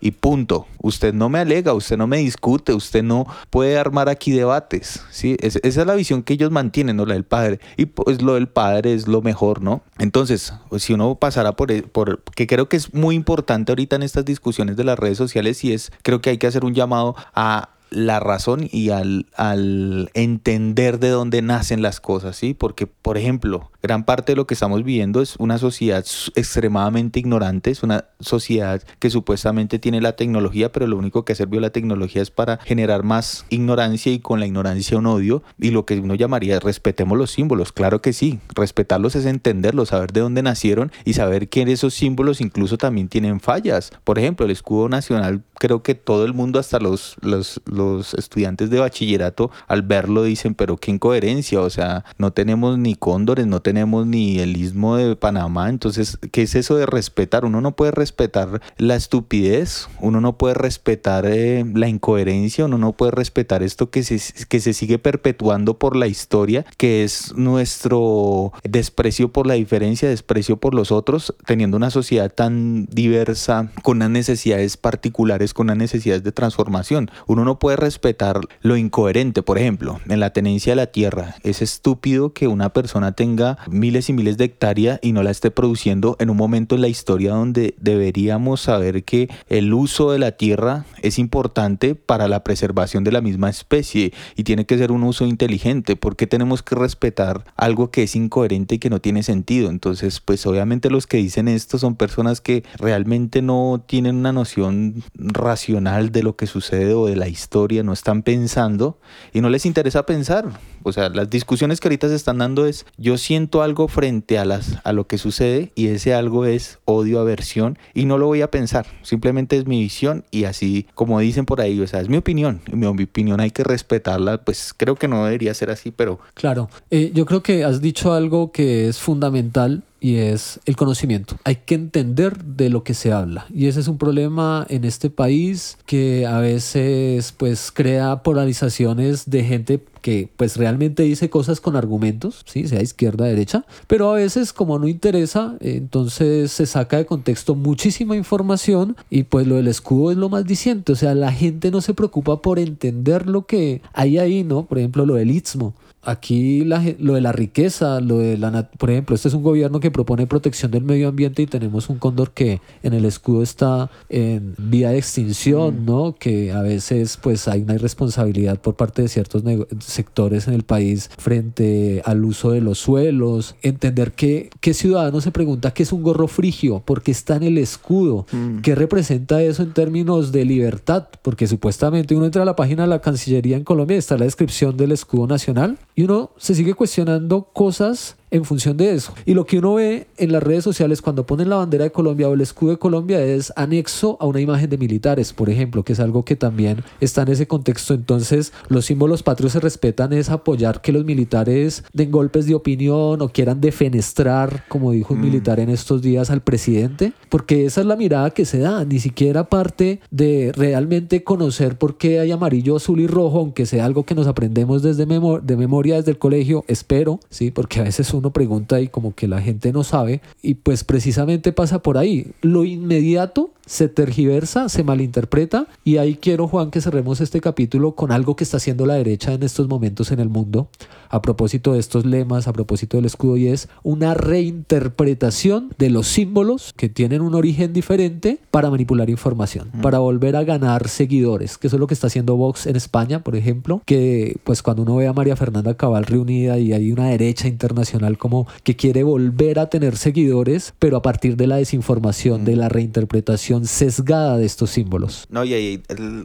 y punto. Usted no me alega, usted no me discute, usted no puede armar aquí debates, ¿sí? Es- esa es la visión que ellos mantienen, ¿no? La del padre. Y pues lo del padre es lo mejor, ¿no? Entonces, pues, si uno pasara por, e- por, que creo que es muy importante ahorita en estas discusiones de las redes sociales y es, creo que hay que hacer un llamado a la razón y al, al entender de dónde nacen las cosas, ¿sí? Porque, por ejemplo, gran parte de lo que estamos viviendo es una sociedad extremadamente ignorante, es una sociedad que supuestamente tiene la tecnología, pero lo único que ha servido la tecnología es para generar más ignorancia y con la ignorancia un odio, y lo que uno llamaría respetemos los símbolos, claro que sí, respetarlos es entenderlos, saber de dónde nacieron y saber que esos símbolos incluso también tienen fallas. Por ejemplo, el escudo nacional, creo que todo el mundo, hasta los, los, los estudiantes de bachillerato, al verlo dicen, pero qué incoherencia, o sea, no tenemos ni cóndores, no tenemos ni el istmo de Panamá, entonces, ¿qué es eso de respetar? Uno no puede respetar la estupidez, uno no puede respetar eh, la incoherencia, uno no puede respetar esto que se, que se sigue perpetuando por la historia, que es nuestro desprecio por la diferencia, desprecio por los otros, teniendo una sociedad tan diversa, con unas necesidades particulares, con unas necesidades de transformación. Uno no puede respetar lo incoherente, por ejemplo, en la tenencia de la tierra. Es estúpido que una persona tenga miles y miles de hectáreas y no la esté produciendo en un momento en la historia donde deberíamos saber que el uso de la tierra es importante para la preservación de la misma especie y tiene que ser un uso inteligente. ¿Por qué tenemos que respetar algo que es incoherente y que no tiene sentido? Entonces, pues obviamente los que dicen esto son personas que realmente no tienen una noción racional de lo que sucede o de la historia, no están pensando y no les interesa pensar. O sea, las discusiones que ahorita se están dando es yo siento algo frente a las a lo que sucede y ese algo es odio, aversión y no lo voy a pensar, simplemente es mi visión y así como dicen por ahí, o sea, es mi opinión, y mi opinión hay que respetarla, pues creo que no debería ser así, pero Claro, Eh, yo creo que has dicho algo que es fundamental y es el conocimiento. Hay que entender de lo que se habla y ese es un problema en este país que a veces pues crea polarizaciones de gente que pues realmente dice cosas con argumentos, ¿sí? sea izquierda, derecha, pero a veces como no interesa, entonces se saca de contexto muchísima información y pues lo del escudo es lo más diciente, o sea, la gente no se preocupa por entender lo que hay ahí, ¿no? Por ejemplo, lo del istmo. Aquí la lo de la riqueza, lo de la por ejemplo, este es un gobierno que propone protección del medio ambiente y tenemos un cóndor que en el escudo está en vía de extinción, ¿no? Que a veces pues hay una irresponsabilidad por parte de ciertos sectores en el país frente al uso de los suelos, entender que qué ciudadano se pregunta qué es un gorro frigio, porque está en el escudo, qué representa eso en términos de libertad, porque supuestamente uno entra a la página de la Cancillería en Colombia y está la descripción del escudo nacional y uno se sigue cuestionando cosas en función de eso. Y lo que uno ve en las redes sociales cuando ponen la bandera de Colombia o el escudo de Colombia es anexo a una imagen de militares, por ejemplo, que es algo que también está en ese contexto. Entonces, los símbolos patrios se respetan es apoyar que los militares den golpes de opinión o quieran defenestrar, como dijo un militar en estos días, al presidente, porque esa es la mirada que se da, ni siquiera parte de realmente conocer por qué hay amarillo, azul y rojo, aunque sea algo que nos aprendemos desde memo- de memoria desde el colegio, espero, sí, porque a veces uno pregunta y como que la gente no sabe, y pues precisamente pasa por ahí. Lo inmediato se tergiversa, se malinterpreta, y ahí quiero, Juan, que cerremos este capítulo con algo que está haciendo la derecha en estos momentos en el mundo, a propósito de estos lemas, a propósito del escudo, y es una reinterpretación de los símbolos que tienen un origen diferente para manipular información, para volver a ganar seguidores, que eso es lo que está haciendo Vox en España, por ejemplo, que pues cuando uno ve a María Fernanda Cabal reunida y hay una derecha internacional nacional como que quiere volver a tener seguidores, pero a partir de la desinformación, de la reinterpretación sesgada de estos símbolos. No, y ahí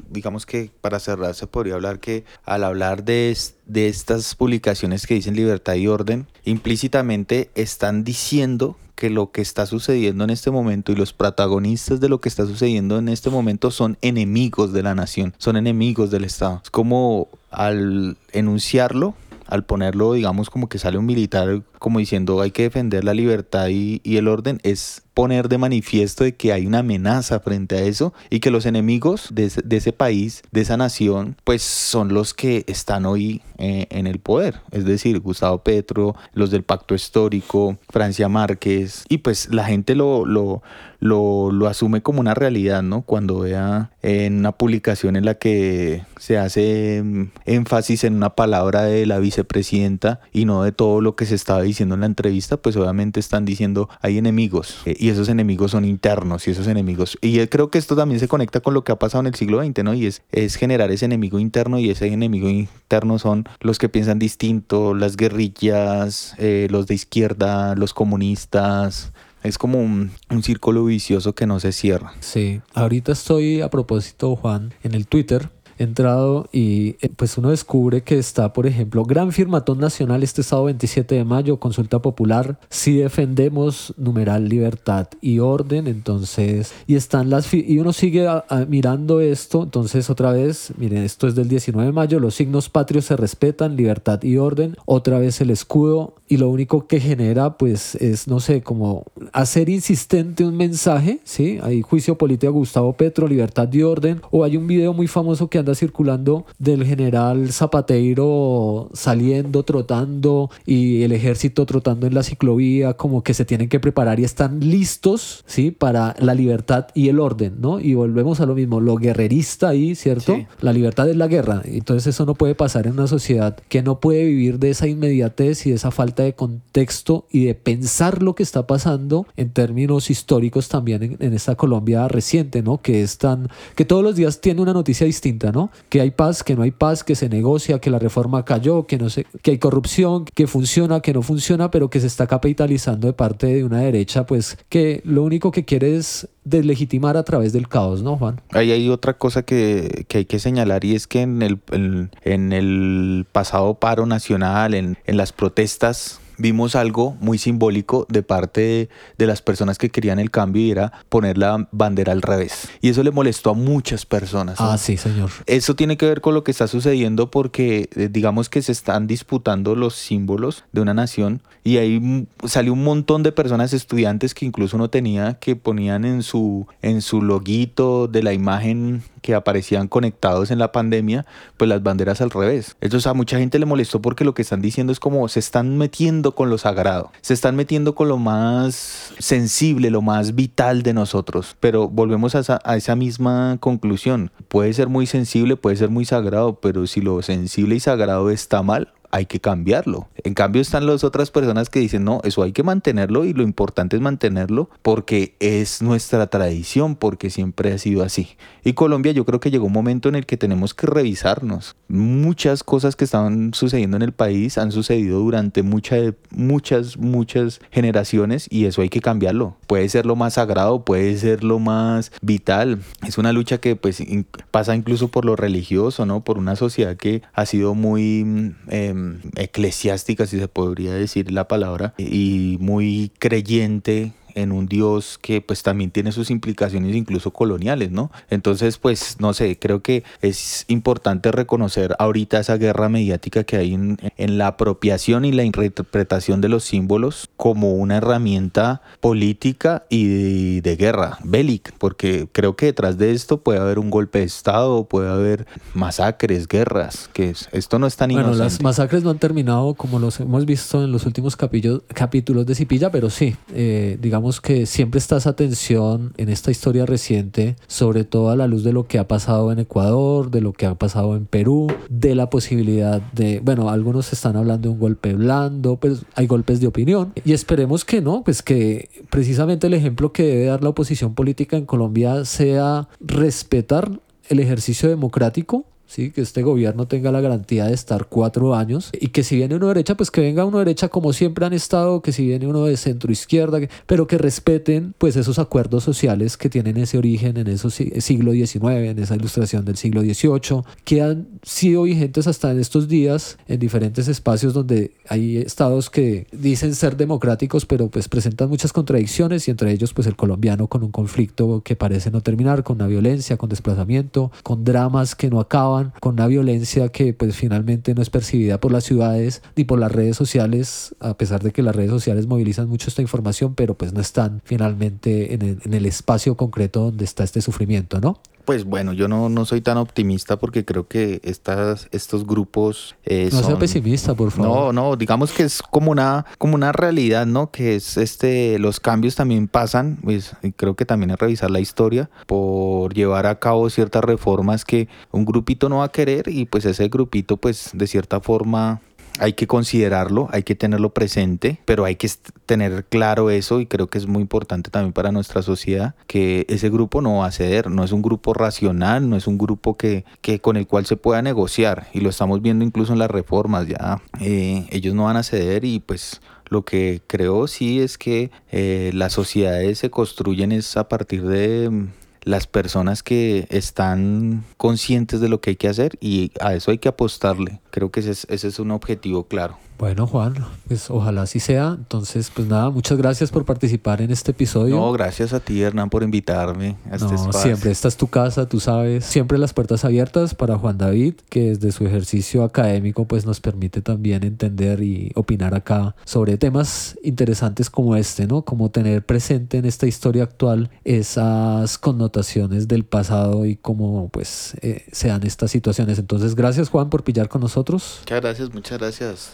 digamos que para cerrar se podría hablar que al hablar de, de estas publicaciones que dicen libertad y orden, implícitamente están diciendo que lo que está sucediendo en este momento y los protagonistas de lo que está sucediendo en este momento son enemigos de la nación, son enemigos del Estado. Es como al enunciarlo, al ponerlo, digamos, como que sale un militar como diciendo hay que defender la libertad y, y el orden, es poner de manifiesto de que hay una amenaza frente a eso y que los enemigos de de ese país, de esa nación, pues son los que están hoy eh, en el poder. Es decir, Gustavo Petro, los del pacto histórico, Francia Márquez, y pues la gente lo, lo, lo, lo asume como una realidad, ¿no? Cuando vea en una publicación en la que se hace mm, énfasis en una palabra de la vicepresidenta y no de todo lo que se estaba diciendo en la entrevista, pues obviamente están diciendo hay enemigos eh, y esos enemigos son internos y esos enemigos y creo que esto también se conecta con lo que ha pasado en el siglo XX, ¿no? Y es, es generar ese enemigo interno y ese enemigo interno son los que piensan distinto, las guerrillas, eh, los de izquierda, los comunistas. Es como un, un círculo vicioso que no se cierra. Sí, ahorita estoy a propósito, Juan, en el Twitter entrado y eh, pues uno descubre que está, por ejemplo, Gran Firmatón Nacional este sábado 27 de mayo, consulta popular, si defendemos numeral libertad y orden, entonces, y están las, y uno sigue a- a- mirando esto, entonces otra vez, miren, esto es del 19 de mayo, los signos patrios se respetan, libertad y orden, otra vez el escudo, y lo único que genera pues es, no sé, como hacer insistente un mensaje, ¿sí? Hay juicio político a Gustavo Petro, libertad y orden, o hay un video muy famoso que anda circulando del general Zapateiro saliendo, trotando y el ejército trotando en la ciclovía, como que se tienen que preparar y están listos, ¿sí? Para la libertad y el orden, ¿no? Y volvemos a lo mismo, lo guerrerista ahí, ¿cierto? Sí. La libertad es la guerra, entonces eso no puede pasar en una sociedad que no puede vivir de esa inmediatez y de esa falta de contexto y de pensar lo que está pasando en términos históricos también en, en esta Colombia reciente, ¿no? Que es tan, que todos los días tiene una noticia distinta, ¿no? Que hay paz, que no hay paz, que se negocia, que la reforma cayó, que no sé, que hay corrupción, que funciona, que no funciona, pero que se está capitalizando de parte de una derecha, pues que lo único que quiere es deslegitimar a través del caos, ¿no, Juan? Ahí hay otra cosa que, que hay que señalar y es que en el, en, en el pasado paro nacional, en, en las protestas, vimos algo muy simbólico de parte de, de, las personas que querían el cambio y era poner la bandera al revés. Y eso le molestó a muchas personas. Ah, sí, señor. Eso tiene que ver con lo que está sucediendo porque eh, digamos que se están disputando los símbolos de una nación y ahí salió un montón de personas estudiantes que incluso no tenía que ponían en su en su loguito de la imagen que aparecían conectados en la pandemia, pues las banderas al revés. Entonces a mucha gente le molestó porque lo que están diciendo es como se están metiendo con lo sagrado, se están metiendo con lo más sensible, lo más vital de nosotros. Pero volvemos a esa, a esa misma conclusión. Puede ser muy sensible, puede ser muy sagrado, pero si lo sensible y sagrado está mal, hay que cambiarlo. En cambio están las otras personas que dicen, no, eso hay que mantenerlo y lo importante es mantenerlo porque es nuestra tradición, porque siempre ha sido así. Y Colombia yo creo que llegó un momento en el que tenemos que revisarnos. Muchas cosas que estaban sucediendo en el país han sucedido durante mucha, muchas, muchas generaciones y eso hay que cambiarlo. Puede ser lo más sagrado, puede ser lo más vital. Es una lucha que pues pasa incluso por lo religioso, ¿no? Por una sociedad que ha sido muy... Eh, eclesiástica, si se podría decir la palabra, y muy creyente en un Dios que pues también tiene sus implicaciones incluso coloniales, ¿no? Entonces pues no sé, creo que es importante reconocer ahorita esa guerra mediática que hay en, en la apropiación y la interpretación de los símbolos como una herramienta política y de, de, guerra bélica, porque creo que detrás de esto puede haber un golpe de Estado, puede haber masacres, guerras, que es, esto no es tan bueno, inocente. las masacres no han terminado como los hemos visto en los últimos capillos, capítulos de Cipilla, pero sí, eh, digamos que siempre está esa tensión en esta historia reciente, sobre todo a la luz de lo que ha pasado en Ecuador, de lo que ha pasado en Perú, de la posibilidad de, bueno, algunos están hablando de un golpe blando, pues hay golpes de opinión. Y esperemos que no, pues que precisamente el ejemplo que debe dar la oposición política en Colombia sea respetar el ejercicio democrático ¿sí? que este gobierno tenga la garantía de estar cuatro años y que si viene uno derecha, pues que venga uno derecha como siempre han estado, que si viene uno de centro izquierda, pero que respeten pues esos acuerdos sociales que tienen ese origen en ese siglo XIX, en esa ilustración del siglo XVIII, que han sido vigentes hasta en estos días en diferentes espacios donde hay estados que dicen ser democráticos, pero pues presentan muchas contradicciones y entre ellos pues el colombiano con un conflicto que parece no terminar, con una violencia, con desplazamiento, con dramas que no acaban, con una violencia que pues finalmente no es percibida por las ciudades ni por las redes sociales, a pesar de que las redes sociales movilizan mucho esta información, pero pues no están finalmente en el, en el espacio concreto donde está este sufrimiento, ¿no? Pues bueno, yo no, no soy tan optimista porque creo que estas, estos grupos... Eh, no sea pesimista, por favor. No, no, digamos que es como una, como una realidad, ¿no? Que es este, los cambios también pasan, pues creo que también es revisar la historia por llevar a cabo ciertas reformas que un grupito no va a querer y pues ese grupito pues de cierta forma hay que considerarlo, hay que tenerlo presente, pero hay que tener claro eso y creo que es muy importante también para nuestra sociedad que ese grupo no va a ceder, no es un grupo racional, no es un grupo que, que con el cual se pueda negociar y lo estamos viendo incluso en las reformas ya, eh, ellos no van a ceder y pues lo que creo sí es que eh, las sociedades se construyen es a partir de las personas que están conscientes de lo que hay que hacer y a eso hay que apostarle. Creo que ese es, ese es un objetivo claro. Bueno, Juan, pues ojalá así sea. Entonces, pues nada, muchas gracias por participar en este episodio. No, gracias a ti, Hernán, por invitarme a este no, Siempre, esta es tu casa, tú sabes. Siempre las puertas abiertas para Juan David, que desde su ejercicio académico, pues nos permite también entender y opinar acá sobre temas interesantes como este, ¿no? Como tener presente en esta historia actual esas connotaciones del pasado y cómo, pues, eh, sean estas situaciones. Entonces, gracias, Juan, por pillar con nosotros. Muchas gracias, muchas gracias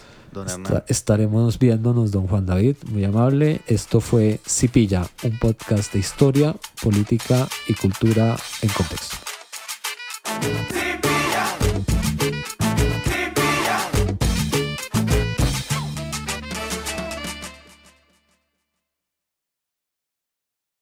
estaremos viéndonos, don Juan David, muy amable. Esto fue Cipilla, un podcast de historia, política y cultura en contexto.